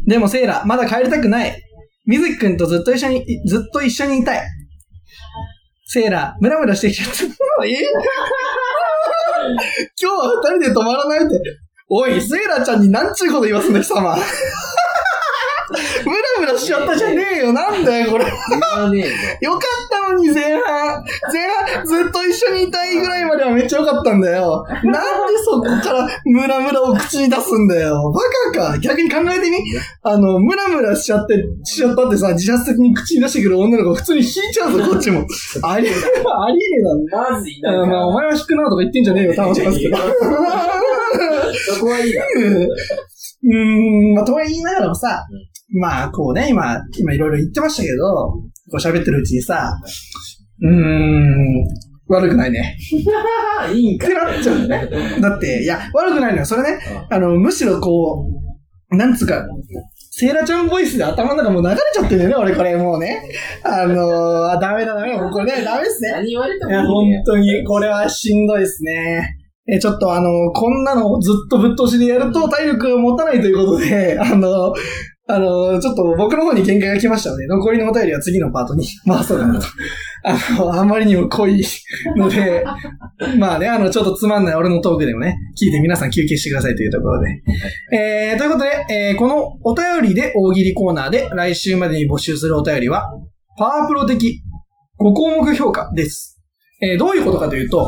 でもセイラ、まだ帰りたくない。水木くんとずっと一緒に、ずっと一緒にいたい。セーラ、ムラムラしてきちゃった。[laughs] え今日は二人で止まらないって。おい、セーラちゃんに何ちゅうこと言わすんだ、貴様。ムラムラしちゃったじゃねえよ。なんだよ、これ。言わねえぞ。よかったのに前半。前半ずっと一緒にいたいぐらいまではめっちゃよかったんだよ。なんでそこからムラムラを口に出すんだよ。バカか。逆に考えてみ。あの、ムラムラしちゃって、しちゃったってさ、自発的に口に出してくる女の子普通に引いちゃうぞ、こっちも。ありえ、ありえねえだろ。まずいなうんまあ、お前は引くなとか言ってんじゃねえよ、楽しますけど。そこはいい。うーん、まあ、とは言いながらもさ、まあ、こうね、今、今いろいろ言ってましたけど、こう喋ってるうちにさ、うーん、悪くないね。[laughs] いいんかってなっちゃうんだね。だって、いや、悪くないのよ。それね、あの、むしろこう、なんつうか、セーラちゃんボイスで頭の中もう流れちゃってるよね、俺これもうね。あのー、あ、ダメだダメだ、もうこれね、ダメですね。何言われてもいや、いい本ね。当に、これはしんどいですね。え、ちょっとあの、こんなのをずっとぶっ通しでやると体力が持たないということで、[laughs] あの、あの、ちょっと僕の方に限界が来ましたので、残りのお便りは次のパートに [laughs] 回そうかなと。あの、あまりにも濃いので、[laughs] まあね、あの、ちょっとつまんない俺のトークでもね、聞いて皆さん休憩してくださいというところで。えー、ということで、えーこのお便りで大喜利コーナーで来週までに募集するお便りは、パワープロ的5項目評価です。えーどういうことかというと、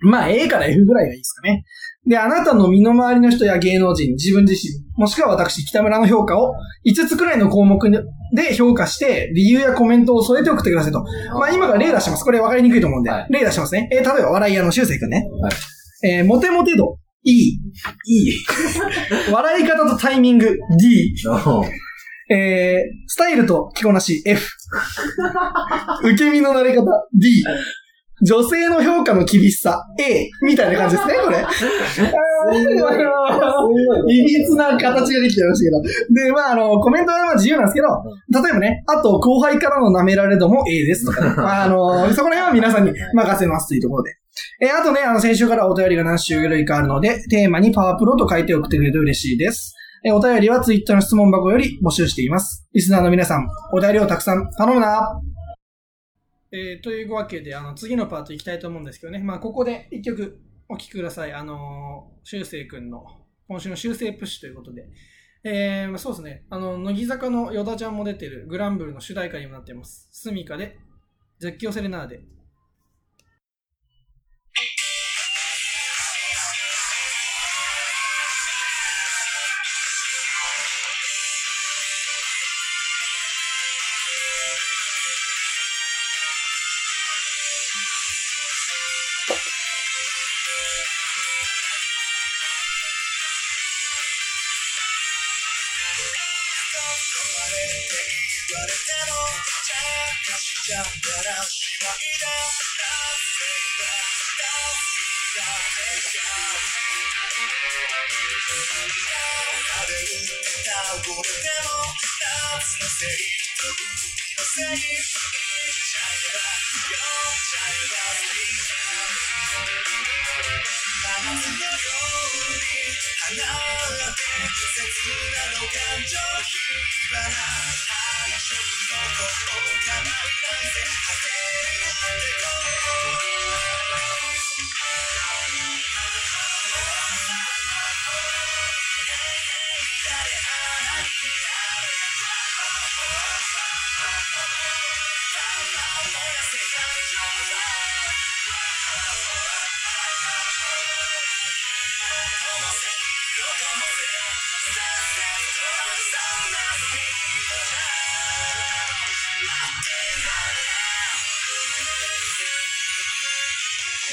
まあ A から F ぐらいがいいですかね。で、あなたの身の回りの人や芸能人、自分自身、もしくは私、北村の評価を5つくらいの項目で評価して、理由やコメントを添えて送ってくださいと。まあ今から例出します。これ分かりにくいと思うんで、はい例出しますね。えー例えば笑い屋の修正くんね。はいえーモテモテ度、E。E。[laughs] 笑い方とタイミング、D。えー、スタイルと着こなし F。[laughs] 受け身のなり方 D。女性の評価の厳しさ A。みたいな感じですね、これ。[laughs] いびつな形ができてましたけど。で、まあ、あの、コメントはまあ自由なんですけど、例えばね、あと後輩からの舐められ度も A ですとかね、[laughs] まあ、あの、そこら辺は皆さんに任せますというところで。えーあとね、あの、先週からお便りが何種類かあるので、テーマにパワープロと書いて送ってくれると嬉しいです。えーお便りはツイッターの質問箱より募集しています。リスナーの皆さん、お便りをたくさん頼むなえー、というわけで、あの、次のパート行きたいと思うんですけどね。まあ、ここで一曲お聴きください。あのー、修正くんの、今週の修正プッシュということで。えー、まあ、そうですね。あの、乃木坂の依田ちゃんも出てるグランブルの主題歌にもなっています。スミカで、絶叫セレナーデ。Yeah. got your heat, but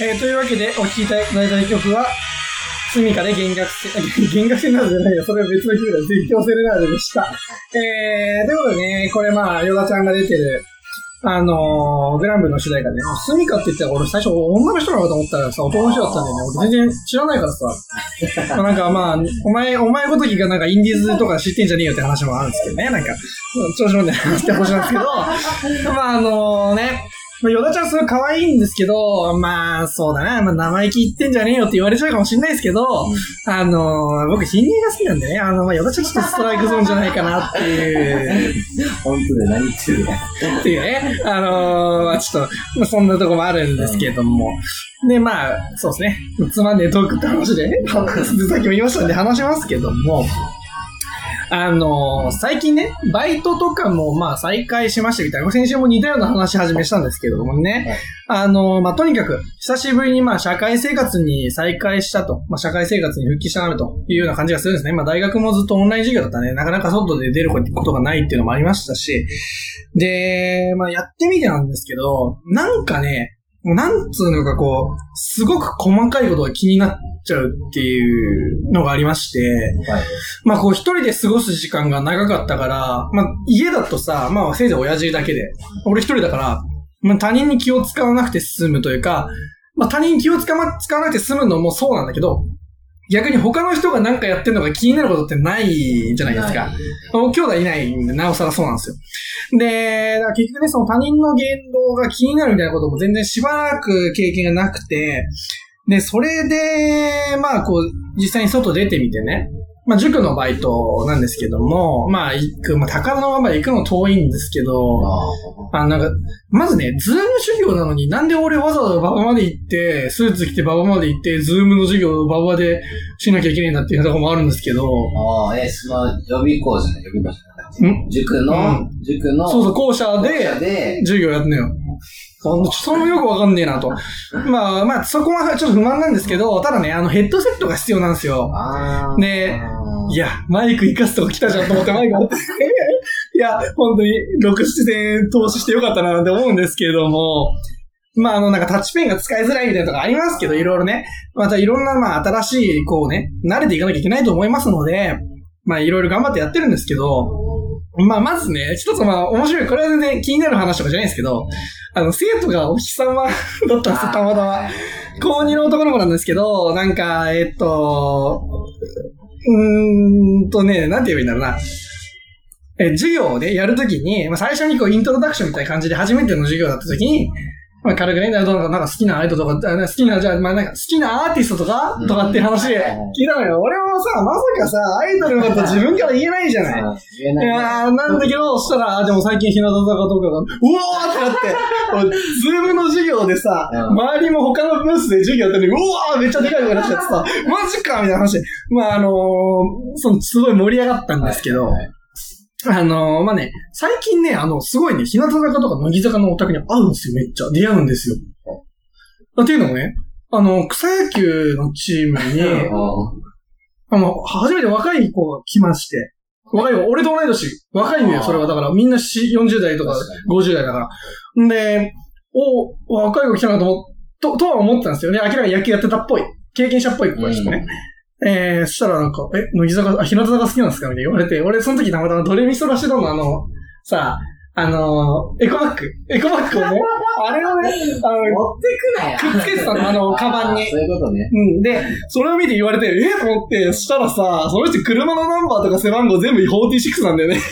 えー、というわけで、お聴きいただいた曲は、スミカで弦楽せ、[laughs] 弦楽セレナーデじゃないよ。それは別の曲だ。絶叫セレナーデでした。えー、ということでね、これまあ、ヨガちゃんが出てる、あのー、グランブルの主題歌で、ね、スミカって言ったら俺最初女の人なのかと思ったらさ、男の人だったんだよね。俺全然知らないからさ。ま [laughs] あなんかまあ、お前、お前ごときがなんかインディーズとか知ってんじゃねえよって話もあるんですけどね。なんか、調子乗んで話してほしいんですけど、まああのね、まあ、ヨダちゃんすごい可愛いんですけど、まあ、そうだな、まあ、生意気言ってんじゃねえよって言われちゃうかもしれないですけど、あの、僕、ヒンニーが好きなんでね、あの、まあ、ヨダちゃんちょっとストライクゾーンじゃないかなっていう、[laughs] 本当で何言ってるのっていうね、あのまあ、ちょっと、まあ、そんなとこもあるんですけども、で、まあ、そうですね、つまんねえトークって話でね、[laughs] さっきも言いましたんで話しますけども、あの最近ね、バイトとかもまあ再開しましたみたいな、先週も似たような話始めしたんですけどもね、あのまあとにかく、久しぶりにまあ社会生活に再開したと、まあ社会生活に復帰したなというような感じがするんですね。まあ大学もずっとオンライン授業だったね、なかなか外で出ることがないっていうのもありましたし、で、まあやってみてなんですけど、なんかね、なんつうのかこう、すごく細かいことが気になっちゃうっていうのがありまして、はい。まあこう一人で過ごす時間が長かったから、まあ家だとさ、まあせいぜい親父だけで、俺一人だから、まあ他人に気を使わなくて済むというか、まあ他人に気を使わなくて済むのもそうなんだけど、逆に他の人が何かやってるのが気になることってないじゃないですか。もう兄弟いないんで、なおさらそうなんですよ。で、だから結局ね、その他人の言動が気になるみたいなことも全然しばらく経験がなくて、で、それで、まあこう、実際に外出てみてね、まあ塾のバイトなんですけども、まあ行く、まあ高田のまま行くの遠いんですけど、あなんか、まずね、ズーム授業なのになんで俺わざわざ馬場まで行って、スーツ着て馬場まで行って、ズームの授業を馬場でしなきゃいけないんだっていうところもあるんですけど、ああ、え、その、予備校じゃない、予備校じゃない。ん塾の、うん塾の、そうそう、校舎で校舎で、授業やってんのよ。そんそれもよくわかんねえなと。まあまあ、そこはちょっと不満なんですけど、ただね、あのヘッドセットが必要なんですよ。でいや、マイク活かすとこ来たじゃんと思ってマイク持って。[laughs] いや、本当に6、7千円投資してよかったなって思うんですけれども、まあ、あの、なんかタッチペンが使いづらいみたいなとこありますけど、いろいろね。またいろんな、まあ、新しい、こうね、慣れていかなきゃいけないと思いますので、まあ、いろいろ頑張ってやってるんですけど、まあ、まずね、一つまあ、面白い、これは全然気になる話とかじゃないんですけど、あの、生徒がお日様 [laughs] だったんですよ、たまたま。高2の男の子なんですけど、なんか、えっと、うーんとね、なんて言えばいいんだろうな。え、授業をね、やるときに、まあ、最初にこう、イントロダクションみたいな感じで初めての授業だったときに、まあ、軽くね、なんかなんか好きなアイドルとか、あ好きな、じゃあ、まあ、なんか好きなアーティストとか、うんとかっていう話で聞いたのよ。俺もさ、まさかさ、アイドルのこと自分から言えないじゃない。あ言えないね。いやー、なんだけど、そしたら、あでも最近日向坂とかが、うおーってなって、俺ズームの授業でさ、うん周りも他のブースで授業やってるのに、うわーめっちゃでかい声出しちゃってさ、マジかみたいな話で。まあ、あのーその、すごい盛り上がったんですけど、はいはい [laughs] あのーまあね、最近ね、あの、すごいね、日向坂とか乃木坂のオタクに会うんですよ、めっちゃ。出会うんですよ。っていうのもね、あの、草野球のチームに、[laughs] あの、初めて若い子が来まして、若い子、俺と同い年、若いんだよ、それは。だから、みんなし40代とか確か50代だから。んで、お、若い子来たなとと、とは思ったんですよね。明らかに野球やってたっぽい。経験者っぽい子がしてね。えー、そしたらなんか、え、乃木坂、あ、日向坂好きなんですか？みたいな言われて、俺その時たまたまドレミソラシドのあの、さ、あのエコバッグ、エコバッグをね、[laughs] あれをね、あの、持ってくなよ。くっつけてたの、あの、[laughs] カバンに。そういうことね。うん。で、それを見て言われて、え？と思って、そしたらさ、その人車のナンバーとか背番号全部46なんだよね。[laughs] す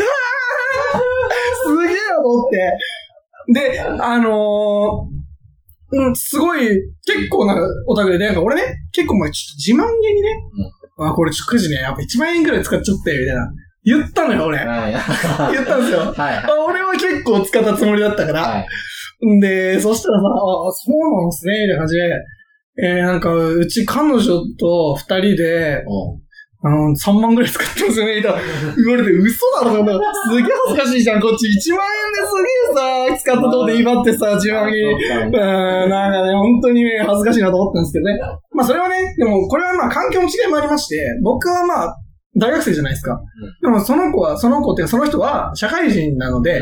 げえなと思って。で、あのーうん、すごい、結構なオタクで、なんか俺ね、結構まあちょっと自慢げにね、あ、これちょっとくじね、やっぱ1万円くらい使っちゃったよ、みたいな。言ったのよ、俺。はい。[laughs] 言ったんですよ。はい。あ俺は結構使ったつもりだったから。はい。んで、そしたらさ、あ、そうなんですね、みたいな感じで、えー、なんか、うち彼女と二人で、おうあの、3万ぐらい使ってますよね、みたいな。言われて、嘘だろ、と思ったすげえ恥ずかしいじゃん、こっち。1万円ですげえさ、使ったとこで威張ってさ、自慢げに。うーん、なんかね、本当にね、恥ずかしいなと思ったんですけどね。まあ、それはね、でも、これはまあ、環境の違いもありまして、僕はまあ、大学生じゃないですか。でも、その子は、その子っていうか、その人は、社会人なので、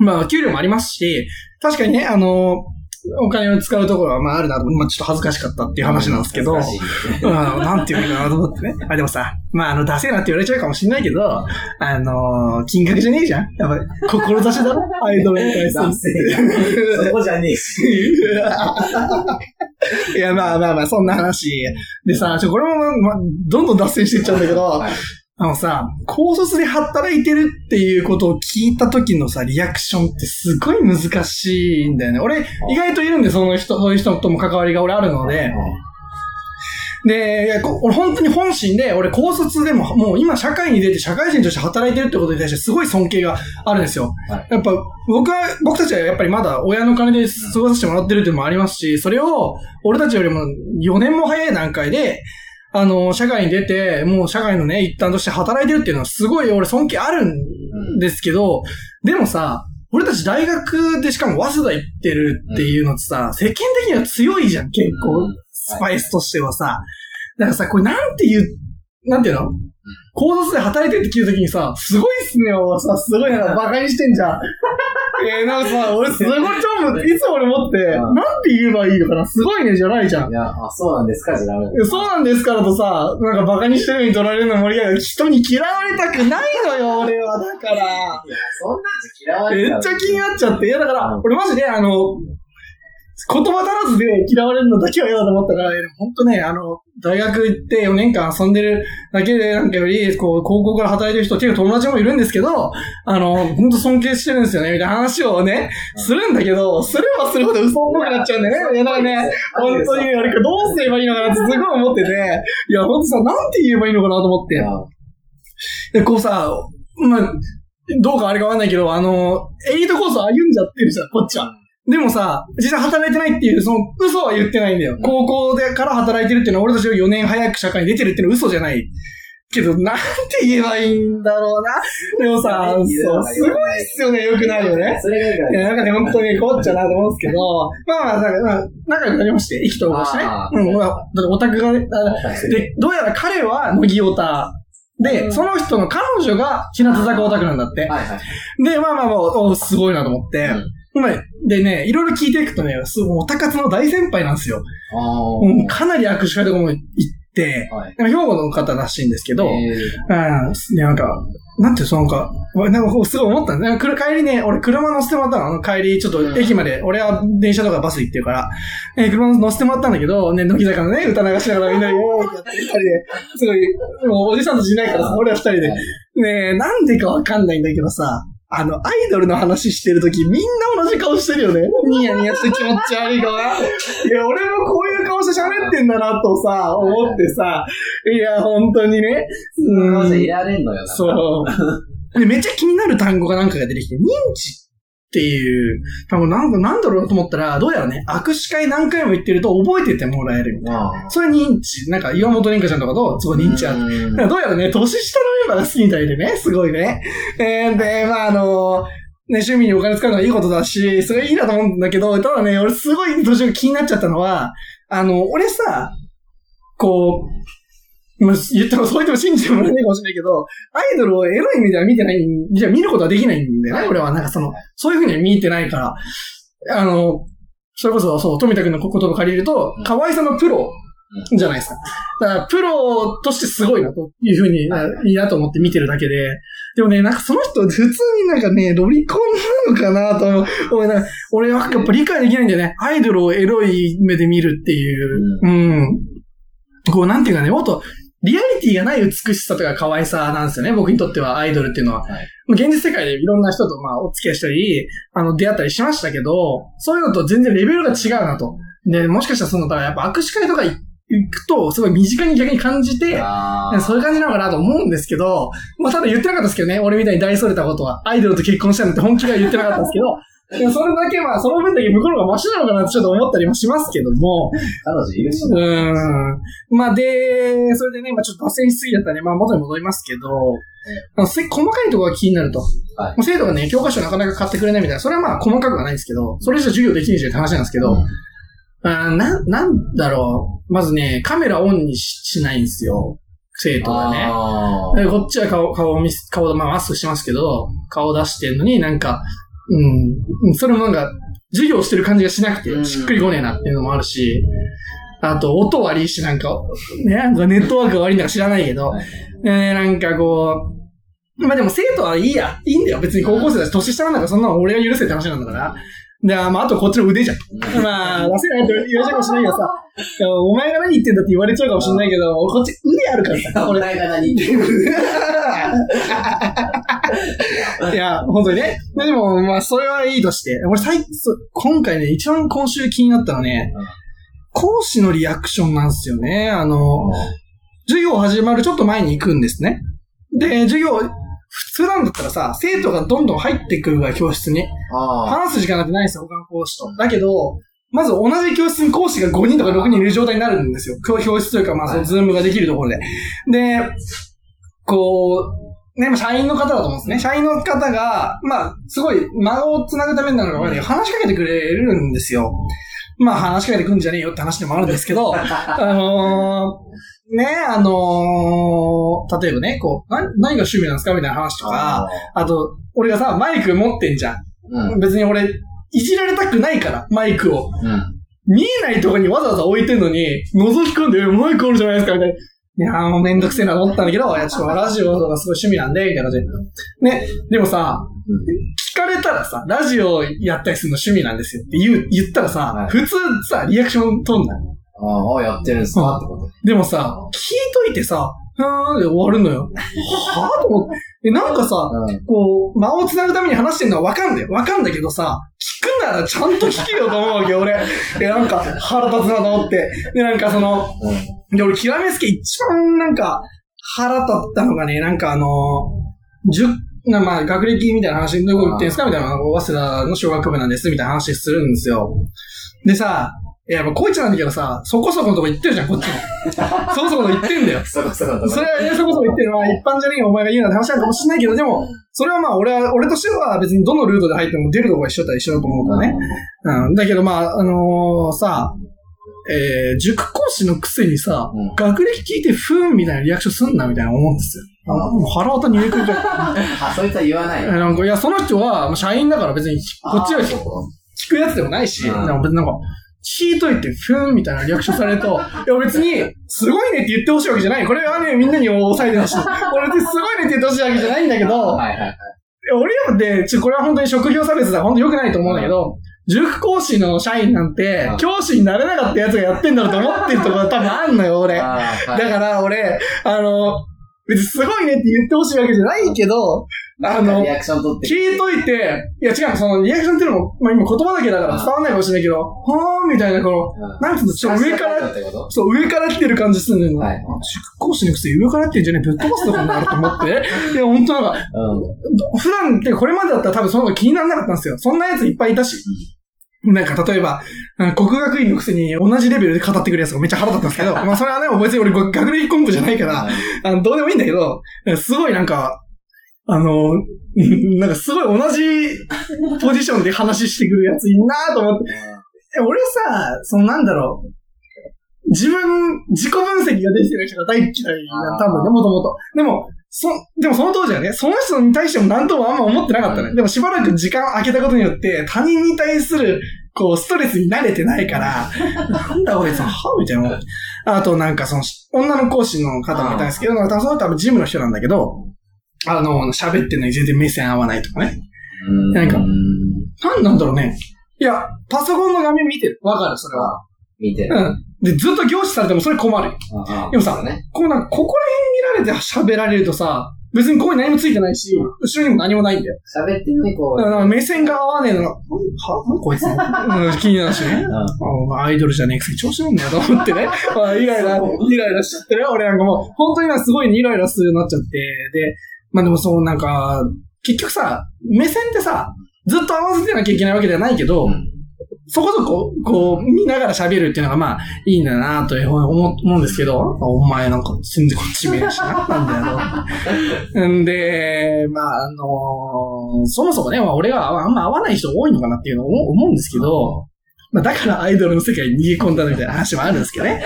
まあ、給料もありますし、確かにね、あの、お金を使うところは、まあ、あるなと、まあ、ちょっと恥ずかしかったっていう話なんですけど、ね [laughs] うん、なんていうのかなと思ってね。あ、でもさ、まあ、あの、出せなって言われちゃうかもしれないけど、あの金額じゃねえじゃんやっぱり、志だろ？[laughs] アイドルに対する。そこじゃねえし。[laughs] いや、まあまあまあ、そんな話。でさ、ちょ、これも、まあ、どんどん脱線していっちゃうんだけど、はいあのさ、高卒で働いてるっていうことを聞いた時のさ、リアクションってすごい難しいんだよね。俺、意外といるんで、その人、そういう人とも関わりが俺あるので。で、俺本当に本心で、俺高卒でも、もう今社会に出て社会人として働いてるってことに対してすごい尊敬があるんですよ。はいやっぱ、僕は、僕たちはやっぱりまだ親の金で過ごさせてもらってるっていうのもありますし、それを、俺たちよりも4年も早い段階で、あの、社会に出て、もう社会のね、一端として働いてるっていうのはすごい俺尊敬あるんですけど、でもさ、俺たち大学でしかも早稲田行ってるっていうのってさ、世間的には強いじゃん、結構。スパイスとしてはさ。だからさ、これなんて言う、なんていうの？高卒で働いてるって聞いた時にさ、すごいっすねをさ、すごいな馬鹿にしてんじゃん。[laughs] えー、なんかさ、俺すごい超思って、いつも俺持って、うんなんて言えばいいのかな？すごいねじゃないじゃんい。や、あ、そうなんですかじゃダメだ。そうなんですからとさ、なんか馬鹿にしてるように取られるの盛り上がる。人に嫌われたくないのよ、[laughs] 俺は。だから。いや、そんなんじゃ嫌われめたっちゃ気になっちゃって。いや、だからうん、俺マジで、あの、言葉足らずで嫌われるのだけは嫌だと思ったから、本当ね、あの、大学行って4年間遊んでるだけでなんかより、こう、高校から働いてる人、結構友達もいるんですけど、あの、本当尊敬してるんですよね、みたいな話をね、するんだけど、すればするほど嘘っぽくなっちゃうんだよね。[laughs] いや、だからね、本当に、あれかどうすればいいのかなって [laughs] すごい思ってて、いや、本当さ、なんて言えばいいのかなと思って。で、こうさ、まあ、どうかあれかわかんないけど、あの、エリートコースを歩んじゃってるじゃん、こっちは。でもさ、実際働いてないっていう、その嘘は言ってないんだよ。高校でから働いてるっていうのは俺たちより4年早く社会に出てるっていうのは嘘じゃない。けど、なんて言えばいいんだろうな。でもさ、そう、すごいっすよね、よくないよね。それがいや、なんかね、本当にこっちゃなと思うんですけど、まあまあ、なんかまあ、仲良くなりまして、意気投合してねうん、まあ、だってオタクがね、あで、どうやら彼は乃木オタで、うんその人の彼女が日向坂オタクなんだって。はいはい。で、まあまあまあ、おすごいなと思って。まあでね、いろいろ聞いていくとね、すごいオタ活の大先輩なんですよ。あうんかなり握手会とかも行って、あ。はい。兵庫の方らしいんですけど、えうん、ね、なんか、なんていう、そのか、俺なんかすごい思ったんだね。来る帰りね、俺車乗せてもらったの。あの帰り、ちょっと駅まで、俺は電車とかバス行ってるから、えー車乗せてもらったんだけど、ね、乃木坂のね、歌流しながらみんなで、[laughs] おーってやって、二人で、すごい、もうおじさんたちいないからさ、俺ら二人で、ねえ、なんでかわかんないんだけどさ、あの、アイドルの話してるとき、みんな同じ顔してるよね。ニヤニヤして気持ち悪い顔が。いや、俺もこういう顔して喋ってんだなとさ、思ってさ、いや、本当にね。ー。うんいられんのよ。そう。で、めっちゃ気になる単語がなんかが出てきて、認知っていう単語なんかなんだろうなと思ったら、どうやらね、握手会何回も言ってると覚えててもらえるみたいな。あそれ認知。なんか岩本凛香ちゃんとかと、すごい認知ある。どうやらね、年下のメンバーが好きみたいでね、すごいね。えー、で、まああのね、趣味にお金使うのはいいことだし、それいいなと思うんだけど、ただね、俺すごい途中気になっちゃったのは、あの、俺さ、こう、まあ、言っても、そう言っても信じてもらえないかもしれないけど、アイドルをエロい目では見てない、じゃあ見ることはできないんだよね、はい俺は。なんかその、そういうふうには見てないから、あの、それこそ、そう、富田君の言葉を借りるとうん、可愛さのプロじゃないですか。だから、プロとしてすごいな、というふうに、はいいいなと思って見てるだけで。でもね、なんかその人、普通になんかね、ロリコンなのかなと思う。俺俺はやっぱ理解できないんだよね。アイドルをエロい目で見るっていう。うん。こう、なんていうかね、もっと、リアリティがない美しさとか可愛さなんですよね。僕にとってはアイドルっていうのは。はいまあ現実世界でいろんな人とまあお付き合いしたり、あの出会ったりしましたけど、そういうのと全然レベルが違うなと。で、もしかしたらその、だからやっぱ握手会とか行くと、すごい身近に逆に感じて、あそういう感じなのかなと思うんですけど、まあただ言ってなかったですけどね、俺みたいに大それたことは、アイドルと結婚したなんて本気では言ってなかったんですけど、でもそれだけまあ、その分だけ向こうの方がマシなのかなってちょっと思ったりもしますけども、彼女いるしうん。まあで、それでね、まあちょっと脱線しすぎだったんで、まあ元に戻りますけど、あのせ細かいところが気になると。はいもう生徒がね、教科書なかなか買ってくれないみたいな、それはまあ細かくはないんですけど、それじゃ授業できねえじゃんって話なんですけど、うんあーな、なんだろう。まずね、カメラオンにししないんですよ。生徒がね。こっちは顔、顔を見す、顔、まあ、マスクしてますけど、顔出してんのになんか、うん、それもなんか、授業してる感じがしなくて、うんしっくりこねえなっていうのもあるし、あと、音悪いし、なんか、ね、なんかネットワークが悪いんだか知らないけど、はいね、なんかこう、まあでも生徒はいいや。いいんだよ。別に高校生だし、年下なんだから、そんなの俺が許せって話なんだから。で、まあ、あとこっちの腕じゃん。まあ、出せないと言われちゃうかもしれないけどさ、お前が何言ってんだって言われちゃうかもしれないけど、こっち腕あるからさ、[laughs] お俺。前が何言ってるいや、本当にね。でも、まあ、それはいいとして。俺、最今回ね、一番今週気になったのはねうん、講師のリアクションなんですよね。あの、授業始まるちょっと前に行くんですね。で、授業、普段だったらさ、生徒がどんどん入ってくるから、教室に。話す時間なんてないんですよ、他の講師と。だけど、まず同じ教室に講師が5人とか6人いる状態になるんですよ。教教室というか、まあ、そのズームができるところで。で、こう、ね、まあ社員の方だと思うんですね。社員の方が、まあ、すごい、間を繋ぐためになるのかわかんないけど、話しかけてくれるんですよ。まあ、話しかけてくんじゃねえよって話でもあるんですけど、[laughs] あのー、ね、あのー、例えばね、こう、な何が趣味なんですかみたいな話とか、あと、俺がさ、マイク持ってんじゃん。うん。別に俺、いじられたくないから、マイクを。うん。見えないとこにわざわざ置いてんのに、覗き込んで、えマイクあるじゃないですか、みたいな。いやーもうめんどくせえなと思ったんだけど、いや、ちょっとラジオとかすごい趣味なんで、みたいな感じで。ね、でもさ、聞かれたらさ、ラジオやったりするの趣味なんですよって言う、言ったらさ、はい普通さ、リアクション取んない？ああ、やってるんすか？ってこと。でもさ、聞いといてさ、ふーんで終わるのよ。はぁと思って。え、なんかさ、うん。こう、間を繋ぐために話してるのはわかんだよ。わかんだけどさ、聞くならちゃんと聞けよと思うわけよ、俺。え、なんか腹立つなと思って。で、なんかその、うん。で、俺、極めつけ一番なんか腹立ったのがね、なんかあの、じゅ、なまあ、学歴みたいな話、どこ行ってんすか？みたいな、早稲田の小学部なんです、みたいな話するんですよ。でさ、いや、やっぱこいつなんだけどさ、そこそこのとこ行ってるじゃん、こっちも。[laughs] そこそこの行ってんだよ。そこそこのとこそれはね、そこそこ言ってるのは一般じゃねえよ、お前が言うなって話なのかもしれないけど、でも、それはまあ、俺は、俺としては別にどのルートで入っても出るとこが一緒だったら一緒だと思うからね。うん。だけどまあ、あのーさ、えー、塾講師のくせにさ、うん学歴聞いてふーんみたいなリアクションすんなみたいな思うんですよ。あもう腹渡に入れくるじゃん。[laughs] あ、そいつは言わないえ。なんか、いや、その人は、まあ社員だから別に、こっちは聞くやつでもないし、なんか、聞いといて、ふーんみたいなリアクションされると、[laughs] いや別に、すごいねって言ってほしいわけじゃない。これはね、みんなに押さえてほしい。[laughs] 俺別にすごいねって言ってほしいわけじゃないんだけど、はいはいはい。俺らって、ちょ、これは本当に職業差別だ。本当良くないと思うんだけど、塾講師の社員なんてうん、教師になれなかったやつがやってんだろうと思ってるところ多分あんのよ、俺。だから俺、あの、別にすごいねって言ってほしいわけじゃないけど、あのリ、アクション取って。聞いといて、いや違う、そのリアクションっていうのも、まあ今言葉だけだから伝わんないかもしれないけど、はーみたいな、この、うんなんつうの、ちょ、上から、ってこと？そう、上から来てる感じするんだよな。はい塾講師のくせに上から来てんじゃねえ、ぶっ飛ばすとこになると思って。[laughs] いや、本当なんか、う普段ってこれまでだったら多分その方が気にならなかったんですよ。そんなやついっぱいいたし。[laughs] なんか例えば、あ国学院のくせに同じレベルで語ってくるやつがめっちゃ腹立ったんですけど、[laughs] まあそれはね、別に俺学歴コンプじゃないから、あの、どうでもいいんだけど、すごいなんか、あの、う [laughs] んなんかすごい同じポジションで話してくるやついんなと思って。え俺さ、そのなんだろう。自分、自己分析ができてる人が大嫌いな、多分ね、もともと。でも、そ、でもその当時はね、その人に対しても何ともあんま思ってなかったね。でもしばらく時間空けたことによって、他人に対する、こう、ストレスに慣れてないから、[laughs] なんだこいつ、はみたいな。あとなんかその、女の講師の方もいたんですけど、その人はジムの人なんだけど、あの、喋ってんのに全然目線合わないとかね。ん。なんかうなんなんだろうね。いや、パソコンの画面見てる。わかる、それは。見てる。うん。で、ずっと凝視されてもそれ困るよ。でもさね。こうなんか、ここら辺見られて喋られるとさ、別にここに何もついてないし、後ろにも何もないんだよ。喋ってるのにこう。だから目線が合わねえのが、はこいつ、うん、気になるしね。うんあアイドルじゃねえくせに調子乗んだよと思ってね。[laughs] まあ、イライラ、イライラしちゃってね。俺なんかもう、本当に今すごいイライラするようになっちゃって。で、まあでもそうなんか、結局さ、目線ってさ、ずっと合わせてなきゃいけないわけではないけど、うんそこそこ、こう、見ながら喋るっていうのがまあ、いいんだなというふうに思思うんですけど、お前なんか全然こっち見えるしな、[laughs] なんだよ。んで、まあ、あのそもそもね、まあ、俺があんま合わない人多いのかなっていうのを思思うんですけど、まあ、だからアイドルの世界に逃げ込んだみたいな話もあるんですけどね。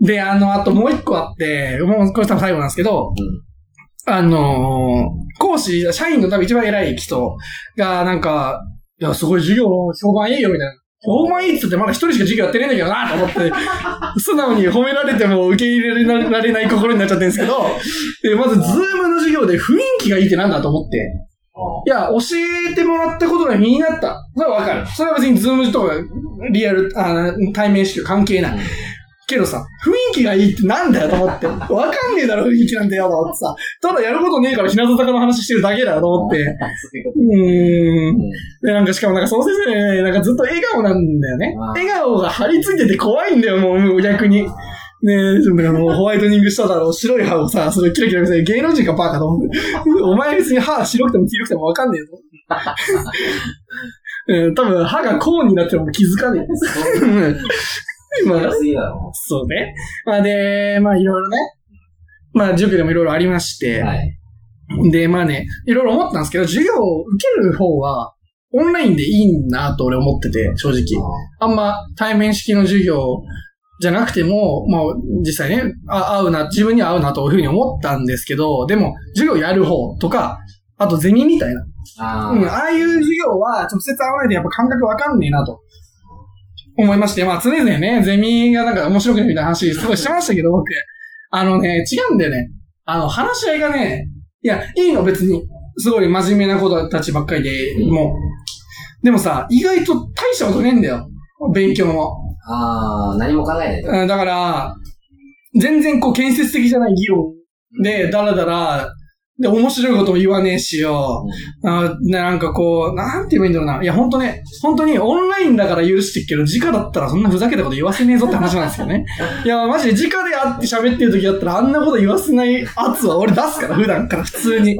で、あの、あともう一個あって、もうこれ多分最後なんですけど、あの講師、社員の多分一番偉い人が、なんか、いや、すごい授業評判いいよ、みたいな。評判いいっつってまだ一人しか授業やってねえんだけどな、と思って、素直に褒められても受け入れられない心になっちゃってるんですけど、でまず、ズームの授業で雰囲気がいいってなんだと思って、いや、教えてもらったことが身になった。それはわかる。それは別にズームとかリアル、あ対面式と関係ない。けどさ、雰囲気がいいってなんだよと思って。わかんねえだろ、雰囲気なんてよと思ってさ。ただやることねえから日向坂の話してるだけだよと思って。そうーん。と。で、なんかしかもなんかその先生ね、なんかずっと笑顔なんだよね。笑顔が張り付いてて怖いんだよ、もう逆に。ねえ、もうホワイトニングしただろう、白い歯をさ、それキラキラ見せて芸能人かバーカと思って。お前別に歯白くても黄色くてもわかんねえぞ。う [laughs] ん、多分歯がコーンになっても気づかねえ。まあ。そうね。まあで、まあいろいろね。まあ塾でもいろいろありまして。はい。で、まあね、いろいろ思ったんですけど、授業を受ける方は、オンラインでいいなと俺思ってて、正直。あんま対面式の授業じゃなくても、まあ実際ね、あ合うな、自分には合うなというふうに思ったんですけど、でも、授業やる方とか、あとゼミみたいな。あうん、ああいう授業は直接会わないでやっぱ感覚わかんねえなと。思いまして、まあ常々ね、ゼミがなんか面白くないみたいな話すごいしてましたけど、僕。あのね、違うんだよね。あの、話し合いがね、いや、いいの別に。すごい真面目な子たちばっかりで、もう。でもさ、意外と大したことねえんだよ。勉強も。ああ、何も考えないと。うんだから、全然こう建設的じゃない議論で、だらだら、で、面白いことも言わねえしよ。あなんかこう、なんて言えばいいんだろうな。いや、本当ね、本当にオンラインだから許してっけど、直だったらそんなふざけたこと言わせねえぞって話なんですよね。[laughs] いや、マジで直で会って喋ってる時だったらあんなこと言わせない圧は俺出すから、普段から普通に。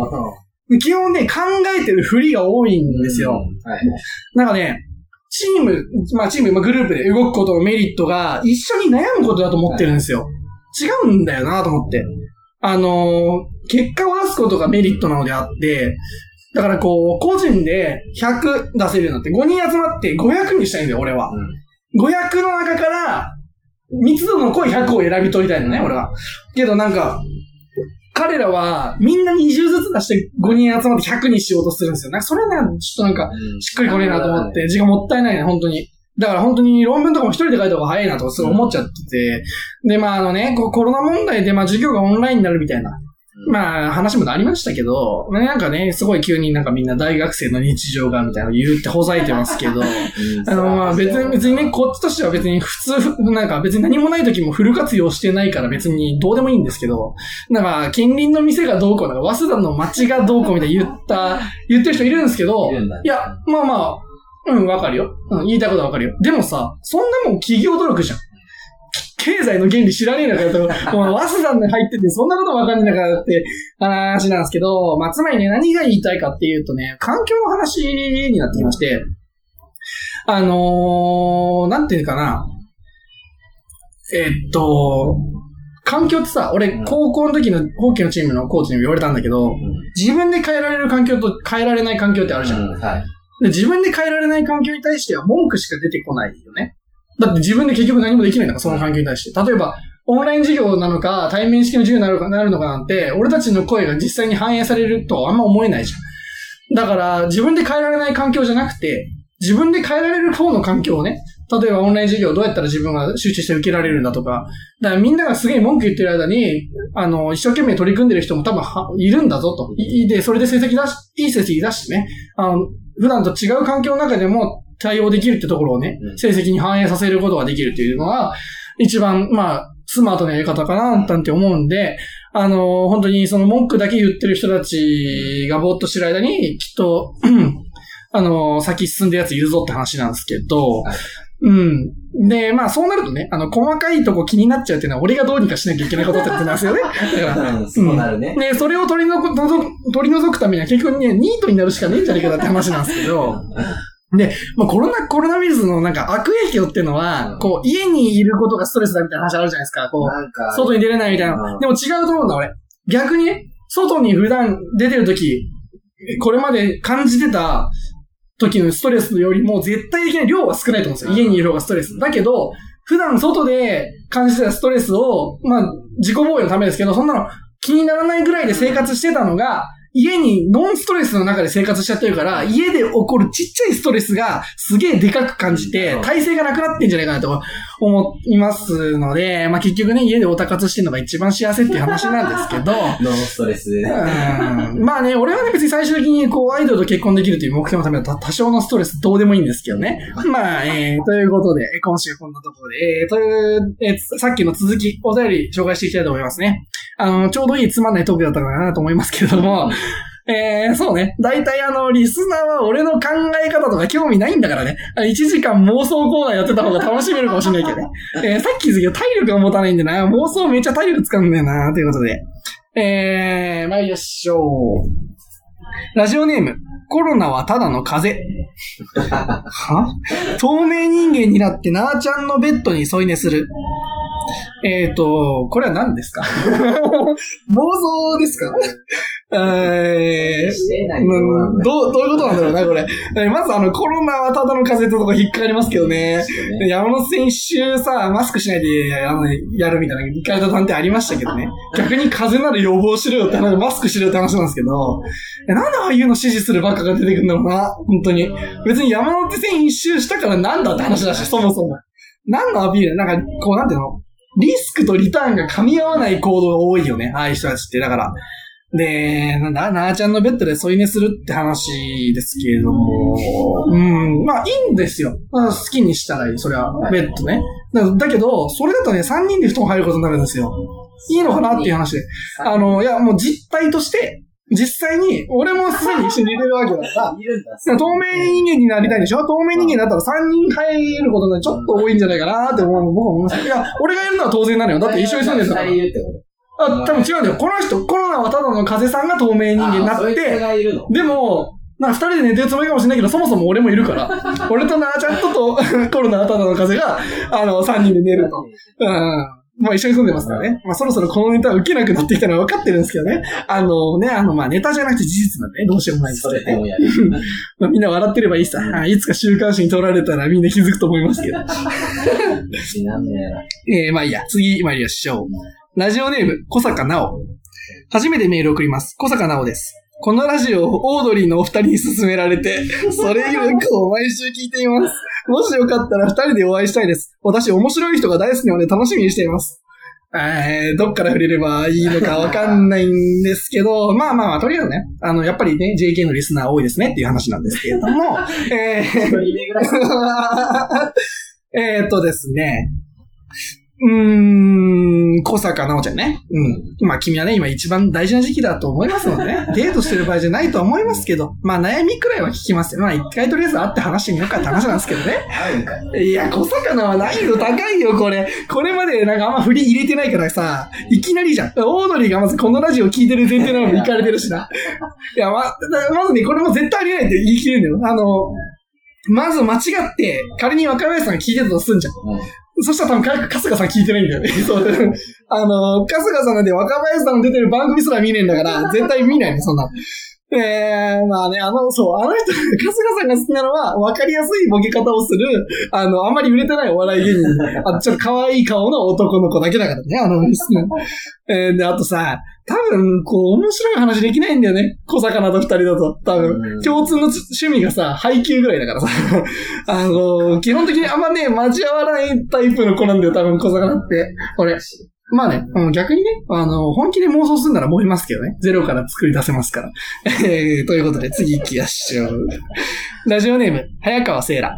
基本ね、考えてるふりが多いんですよ。はい。なんかね、チーム、まあチーム、まあグループで動くことのメリットが一緒に悩むことだと思ってるんですよ。違うんだよなと思って。あのー結果を出すことがメリットなのであって、だからこう、個人で100出せるようになって、5人集まって500にしたいんだよ、俺は。500の中から、密度の濃い100を選び取りたいのね、俺は。けどなんか、彼らはみんな20ずつ出して5人集まって100にしようとするんですよ。なんかそれはね、ちょっとなんか、しっくりこねえなと思って、時間もったいないね、本当に。だから本当に論文とかも一人で書いた方が早いなとかすごい思っちゃってて。で、まああのね、コロナ問題でまあ授業がオンラインになるみたいな。まあ話もありましたけど、まあなんかね、すごい急になんかみんな大学生の日常がみたいなの言ってほざいてますけど、[laughs] あのまあ別に、別にね、こっちとしては別に普通、なんか別に何もない時もフル活用してないから別にどうでもいいんですけど、なんか近隣の店がどうこう、なんか早稲田の街がどうこうみたいな言った、[laughs] 言ってる人いるんですけど、いるんだいや、まあまあ、うん、わかるよ。うん、言いたいことはわかるよ。でもさ、そんなもん企業努力じゃん。経済の原理知らねえのかよと、[laughs] もう、早稲田に入ってて、そんなことわかんねえのかよって話なんですけど、まあ、つまりね、何が言いたいかっていうとね、環境の話になってきまして、あのー、なんていうかな、えっと、環境ってさ、俺うん、高校の時のホッケーのチームのコーチにも言われたんだけど、自分で変えられる環境と変えられない環境ってあるじゃん。うんはい。で自分で変えられない環境に対しては文句しか出てこないよね。だって自分で結局何もできないんだから、その環境に対して。例えば、オンライン授業なのか、対面式の授業になるかなるのかなんて、俺たちの声が実際に反映されるとあんま思えないじゃん。だから、自分で変えられない環境じゃなくて、自分で変えられる方の環境をね、例えばオンライン授業どうやったら自分が集中して受けられるんだとか、だからみんながすげえ文句言ってる間に、あの、一生懸命取り組んでる人も多分いるんだぞと。で、それで成績出し、いい成績出してね、あの、普段と違う環境の中でも対応できるってところをね、うん成績に反映させることができるっていうのは、一番、まあ、スマートなやり方かな、なんて思うんで、あの、本当にその文句だけ言ってる人たちがぼーっとしてる間に、きっと、[clears throat] あの、先進んでるやついるぞって話なんですけど、はいうん。で、まあそうなるとね、あの、細かいとこ気になっちゃうっていうのは俺がどうにかしなきゃいけないことってことなんですよね。[laughs] だから、うんそうなるね。ね、それを取り除く、除く取り除くためには結局ね、ニートになるしかねえんじゃねえかなって話なんですけど、[laughs] まあコロナ、コロナウイルスのなんか悪影響っていうのは、うんこう、家にいることがストレスだみたいな話あるじゃないですか。こう、か、外に出れないみたいなう。んでも違うと思うんだ、俺。逆にね、外に普段出てるとき、これまで感じてた時のストレスよりも絶対的な量は少ないと思うんですよ。家にいる方がストレス。だけど、普段外で感じてたストレスを、まあ、自己防衛のためですけど、そんなの気にならないぐらいで生活してたのが、家にノンストレスの中で生活しちゃってるから、家で起こるちっちゃいストレスがすげえでかく感じて、体勢がなくなってんじゃないかなと思いますので、まあ結局ね、家でオタ活してるのが一番幸せっていう話なんですけど、[laughs] ノンストレスで。うんまあね、俺はね別に最終的にこうアイドルと結婚できるという目標のための多多少のストレスどうでもいいんですけどね。まあ、えー、ということで、今週こんなところで、えー、という、えーつさっきの続き、お便り紹介していきたいと思いますね。あの、ちょうどいいつまんないトークだったのかなと思いますけれども、えー、そうね。大体あの、リスナーは俺の考え方とか興味ないんだからね。1時間妄想コーナーやってた方が楽しめるかもしれないけどね。[laughs] えー、さっき言ったけど体力が持たないんでな。妄想めっちゃ体力使うんだよな。ということで。えー、参りましょう。ラジオネーム、コロナはただの風邪。は？[laughs] 透明人間になってなーちゃんのベッドに添い寝する。えっ、ー、と、これは何ですか？[laughs] 妄想ですか？えー、どう、どういうことなんだろうな、これ。えまずあの、コロナはただの風邪ってとこ引っかかりますけどね。山手線一周さ、マスクしないで、あの、やるみたいな、理解と探偵ありましたけどね。逆に風邪なら予防しろよって話、マスクしろよって話なんですけど、えなんでああいうの支持するばっかが出てくるんだろうな、本当に。別に山手線一周したからなんだって話だし、そもそも。何のアピール？なんか、こう、なんていうの？リスクとリターンが噛み合わない行動が多いよね、ああいう人たちって。だから。で、なんだ、なーちゃんのベッドで添い寝するって話ですけれども、うん、まあいいんですよ。まあ、好きにしたらいい、それは、ベッドね。だだけど、それだとね、3人で布団入ることになるんですよ。いいのかなっていう話で。あの、いや、もう実態として、実際に、俺もすでに一緒に寝てるわけだから、[laughs] いるんだ。透明人間になりたいでしょ？透明人間だったら3人入ることがちょっと多いんじゃないかなって思う、僕は思います。いや、俺がやるのは当然なのよ。だって一緒に住んでるからあ、多分違うんだよ。この人、コロナはただの風さんが透明と人間になって。でも、な二人で寝てるつもりかもしれないけど、そもそも俺もいるから。俺となーちゃんとと、[laughs] コロナはただの風が、あの、三人で寝ると。うん。まあ一緒に住んでますからね。まあそろそろこのネタは受けなくなってきたのは分かってるんですけどね。あのね、あの、まあネタじゃなくて事実なんでね、どうしようもないですそけどね。れでもやる。まあみんな笑ってればいいさ。あいつか週刊誌に撮られたらみんな気づくと思いますけど。[laughs] えー、まあいいや、次参りましょう。ラジオネーム、小坂直。初めてメール送ります。小坂直です。このラジオをオードリーのお二人に勧められて、[laughs] それ以降毎週聞いています。もしよかったら二人でお会いしたいです。私面白い人が大好きなので楽しみにしています。えー、どっから触れればいいのかわかんないんですけど、[laughs] まあまあまあ、とりあえずね、あの、やっぱりね、JK のリスナー多いですねっていう話なんですけれども、[laughs] えー。えーっとですね。うーん、小坂直ちゃんね。うん。まあ君はね、今一番大事な時期だと思いますのでね。[laughs] デートしてる場合じゃないとは思いますけど、まあ悩みくらいは聞きますよ。まあ一回とりあえず会って話してみようかって話なんですけどね。い。いや、小魚は難易度高いよ、これ。これまでなんかあんま振り入れてないからさ、いきなりじゃん。オードリーがまずこのラジオ聞いてる前提なのに行かれてるしな。いや、ま、まずね、これも絶対ありえないって言い切れるんだよ。あの、まず間違って、仮に若林さんが聞いてたとすんじゃん。うんそしたら多分、か春日さん聞いてないんだよね。[laughs] そう。[laughs] あの、春日さんなんて若林さんの出てる番組すら見ねえんだから、絶対見ないね、そんなの。えー、まあね、あの、そう、あの人、[laughs] 春日さんが好きなのは、わかりやすいボケ方をする、あの、あんまり売れてないお笑い芸人。[laughs] あと、ちょっと可愛い顔の男の子だけだからね、あの、えー、で、あとさ、多分、こう、面白い話できないんだよね。小魚と二人だと。多う分、ん共通の趣味がさ、配給ぐらいだからさ。[laughs] あの、基本的にあんまね、交わらないタイプの子なんだよ、多分、小魚って。俺。まあね、うん逆にね、あの、本気で妄想するなら燃えますけどね。ゼロから作り出せますから。[laughs] えー、ということで、次行きましょう。ラジオネーム、早川聖羅。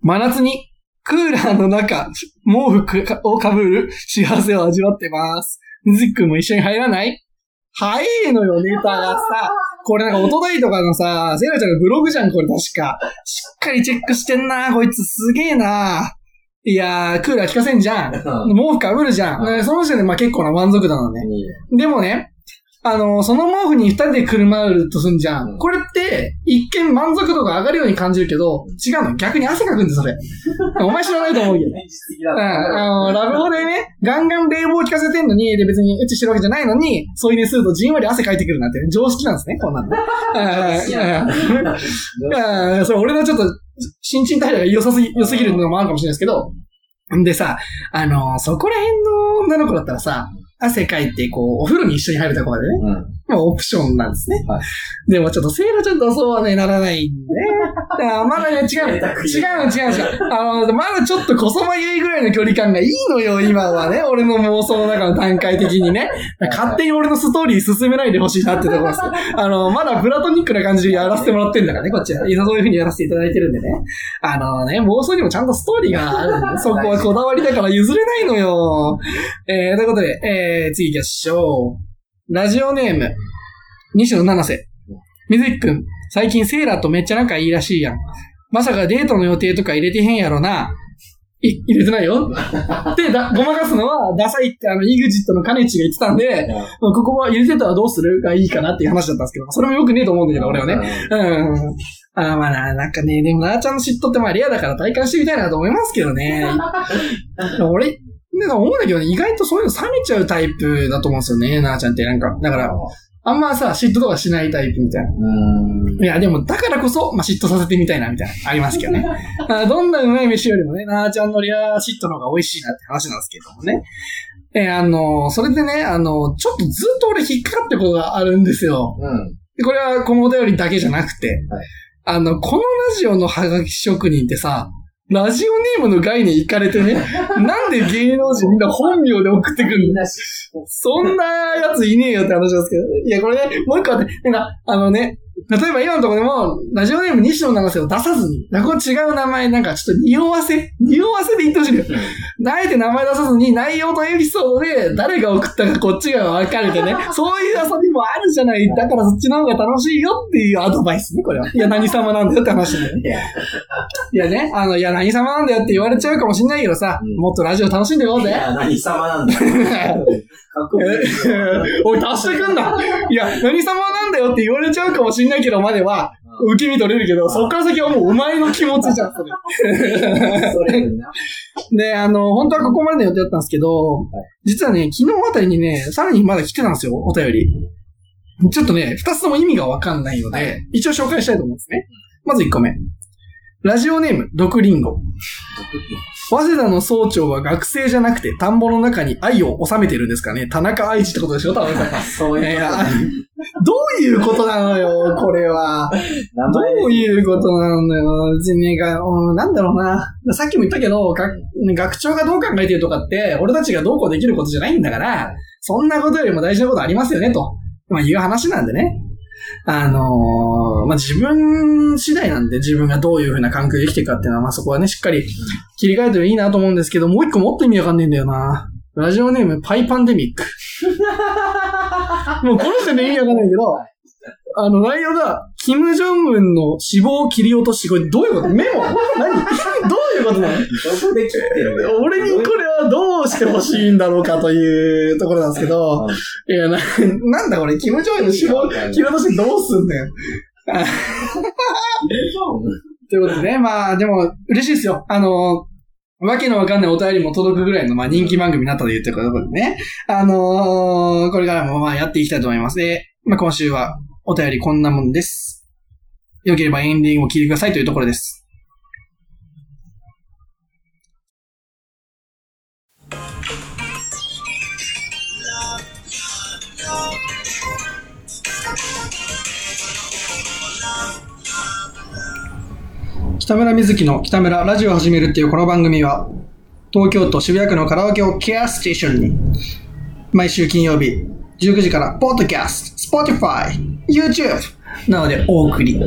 真夏に、クーラーの中、毛布をかぶる幸せを味わってます。水木くんも一緒に入らない？早いのよ、ネタがさ。これなんか、おとといとかのさ、セイラちゃんのブログじゃん、これ確か。しっかりチェックしてんな、こいつすげえな。いやー、クーラー効かせんじゃん。毛布かぶるじゃん。うんねその時点でまあ結構な満足度なのね。でもね、あの、その毛布に二人で車うるとすんじゃん。うんこれって、一見満足度が上がるように感じるけど、違うの。逆に汗かくんです、それ。[laughs] お前知らないと思うけど。現実的だうん、あの、ラブホでね、ガンガン冷房効かせてんのに、で別にエッチしてるわけじゃないのに、そういうねするとじんわり汗かいてくるなんて、ね、常識なんですね、こんなの。[laughs] うんうんうんそれ俺のちょっと、新陳代謝が良さすぎ、良すぎるのもあるかもしれないですけど、んでさ、あの、そこら辺の女の子だったらさ、汗かいて、こう、お風呂に一緒に入るとこまでね。うん。まあ、オプションなんですね。はいでもちょっとセーラちゃんとそうはね、ならないんで [laughs] ね。まだね、違う、違う、違う、違う。あの、まだちょっとこそまゆいぐらいの距離感がいいのよ、今はね。俺の妄想の中の段階的にね。勝手に俺のストーリー進めないでほしいなってところです。あの、まだプラトニックな感じでやらせてもらってんだからね、こっちは。そういう風にやらせていただいてるんでね。あのね、妄想にもちゃんとストーリーがあるんで、そこはこだわりだから譲れないのよ。えー、ということで、えー、次行きましょう。ラジオネーム、西野七瀬。水木くん、最近セーラーとめっちゃ仲いいらしいやん。まさかデートの予定とか入れてへんやろな。い、入れてないよ。[laughs] で、だ、ごまかすのは、ダサいってあの、イグジットのカネチが言ってたんで、ここは入れてたらどうする？がいいかなっていう話だったんですけど、それもよくねえと思うんだけど、俺はね。うん。あーまあな、なんかね、でもなーちゃんの嫉妬ってまあレアだから体感してみたいなと思いますけどね。[laughs] 俺、ね、思うんだけどね、意外とそういうの冷めちゃうタイプだと思うんですよね、なーちゃんって。なんか、だから、あんまさ、嫉妬とかしないタイプみたいな。うん。いや、でも、だからこそ、まあ、嫉妬させてみたいな、みたいな、ありますけどね。[laughs] あどんなうまい飯よりもね、なーちゃんのレア嫉妬の方が美味しいなって話なんですけどもね。えーあの、それでね、あの、ちょっとずっと俺引っかかってることがあるんですよ。うん。でこれはこのお便りだけじゃなくて、はいあの、このラジオのハガキ職人ってさ、ラジオネームの概念いかれてね、[laughs] なんで芸能人みんな本名で送ってくるの？そんなやついねえよって話なんですけど。いや、これね、もう一個あって、なんか、あのね、例えば今のところでも、ラジオネーム西野七瀬を出さずに、なんか違う名前、なんかちょっと匂わせ [laughs] 匂わせで言ってほしいんだよ。あえて名前出さずに、内容とエピソードで、誰が送ったかこっちが分かれてね、[laughs] そういう遊びもあるじゃない。だからそっちの方が楽しいよっていうアドバイスね、これは。いや、何様なんだよって話だよね。いや、いやね、あの、いや、何様なんだよって言われちゃうかもしんないけどさ、うんもっとラジオ楽しんでようぜ。いや何様なんだよ。かっこいい。おい、足してくんな。いや、何様なんだよって言われちゃうかもしんないけど、までは、受け身取れるけど、そっから先はもうお前の気持ちじゃん、それ。[laughs] それな。[laughs] で、あの、本当はここまでの予定だったんですけど、実はね、昨日あたりにね、さらにまだ来てたんですよ、お便り。ちょっとね、二つとも意味がわかんないので、一応紹介したいと思うんですね。まず一個目。ラジオネーム、毒リンゴ。早稲田の総長は学生じゃなくて田んぼの中に愛を収めてるんですかね田中愛知ってことでしょ多分。[laughs] そういうこいやどういうことなのよ、これは。ど前ういうことなのよ。別にね、がうんなんだろうな。さっきも言ったけど、学学長がどう考えてるとかって、俺たちがどうこうできることじゃないんだから、そんなことよりも大事なことありますよね、と。まあ、いう話なんでね。あのーまあ、自分次第なんで、自分がどういうふうな環境で生きていくかっていうのは、まあ、そこはね、しっかり切り替えてもいいなと思うんですけど、もう一個もっと意味わかんねえんだよな。ラジオネーム、パイパンデミック。[laughs] もうこの時点で意味わかんないけど、あの、内容が、キム・ジョンウンの死亡を切り落とし、これどういうこと？メモ？何？どういうことなの？[laughs] 俺にこれはどうしてほしいんだろうかというところなんですけど、いや、な、なんだこれ、キム・ジョンウンの死亡を切り落としどうすんだよ。あということでね、まあ、でも、嬉しいですよ。あの、わけのわかんないお便りも届くぐらいの、まあ、人気番組になったというところでね。あのーこれからも、まあ、やっていきたいと思います。で、まあ、今週は、お便りこんなもんです。よければエンディングを聞いてくださいというところです。北村瑞希の北村ラジオを始めるっていうこの番組は、東京都渋谷区のカラオケをケアステーションに、毎週金曜日19時から、ポッドキャスト、Spotify、YouTube なのでお送り。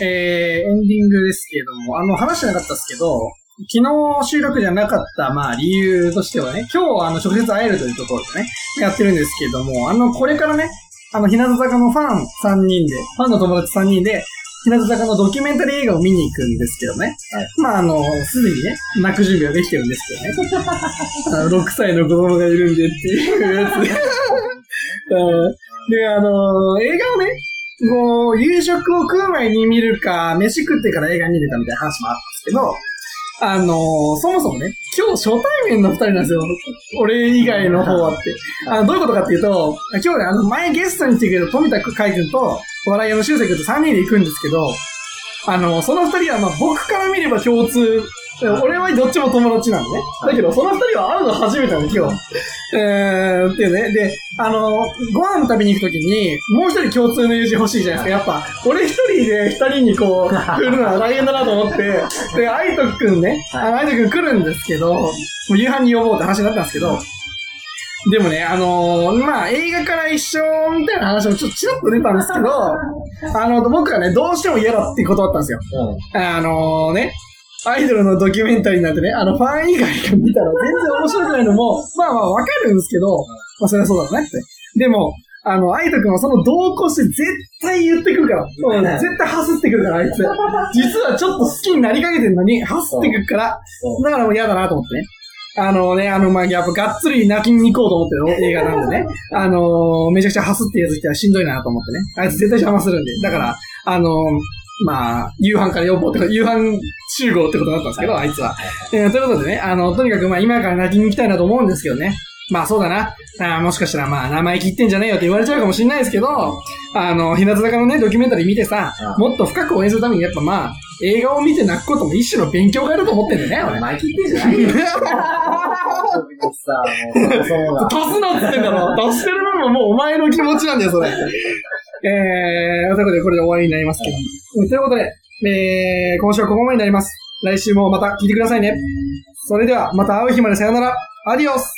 えー、エンディングですけれども、あの、話してなかったですけど、昨日収録じゃなかった、まあ理由としてはね、今日あの直接会えるというところでね、やってるんですけれども、あの、これからね、あの、日向坂のファン3人で、ファンの友達3人で、日向坂のドキュメンタリー映画を見に行くんですけどね。まあ、あの、すでにね、泣く準備はできてるんですけどね。あの6歳の子供がいるんでっていうやつ。[laughs] うんで、あの、映画をね、もう、夕食を食う前に見るか、飯食ってから映画に出たみたいな話もあったんですけど、あのそもそもね、今日初対面の二人なんですよ。俺以外の方はって。あの、どういうことかっていうと、今日ね、あの、前ゲストに来てくれた富田海君と、笑い屋の修正君と三人で行くんですけど、あの、その二人は、まあ、僕から見れば共通、俺はどっちも友達なんでね。だけど、その二人は会うの初めてなんで、今日。えー、っていうね。で、あの、ご飯食べに行くときに、もう一人共通の友人欲しいじゃないですか。やっぱ、俺一人で二人にこう、来るのは大変だなと思って、で、愛斗くんね、あの、愛斗くん来るんですけど、もう夕飯に呼ぼうって話になったんですけど、でもね、あのーまあ、映画から一緒みたいな話もちょっとちらっと出たんですけど、[laughs] あの、僕がね、どうしても嫌だっていうことだったんですよ。うん。あのね、アイドルのドキュメンタリーなんてね、あの、ファン以外が見たら全然面白くないのも、まあまあわかるんですけど、まあそれはそうだろうねって。でも、あの、アイト君はその同行して絶対言ってくるから。うん絶対ハスってくるから、あいつ。実はちょっと好きになりかけてんのに、ハスってくるから、だからもう嫌だなと思ってね。あのね、あの、まあ、やっぱがっつり泣きに行こうと思ってる映画なんでね。あのめちゃくちゃハスってやつ来たらしんどいなと思ってね。あいつ絶対邪魔するんで。だから、あのまあ、夕飯から呼ぼうって、夕飯集合ってことだったんですけど、あいつは。えーということでね、あの、とにかくまあ今から泣きに行きたいなと思うんですけどね。まあそうだな。あーもしかしたらまあ生意気言ってんじゃねえよって言われちゃうかもしれないですけど、あの、日向坂のね、ドキュメンタリー見てさ、うんもっと深く応援するためにやっぱまあ、映画を見て泣くことも一種の勉強があると思ってんだよね、[laughs] 俺。前切ってんじゃないよ。さ、もう、そうだ。足すなっつってんだろ。足してる分ももうお前の気持ちなんだよ、それ。[laughs] えー、ということでこれで終わりになりますけど。うんということで、えー、今週はここまでになります。来週もまた聞いてくださいね。それでは、また会う日までさよなら。アディオス「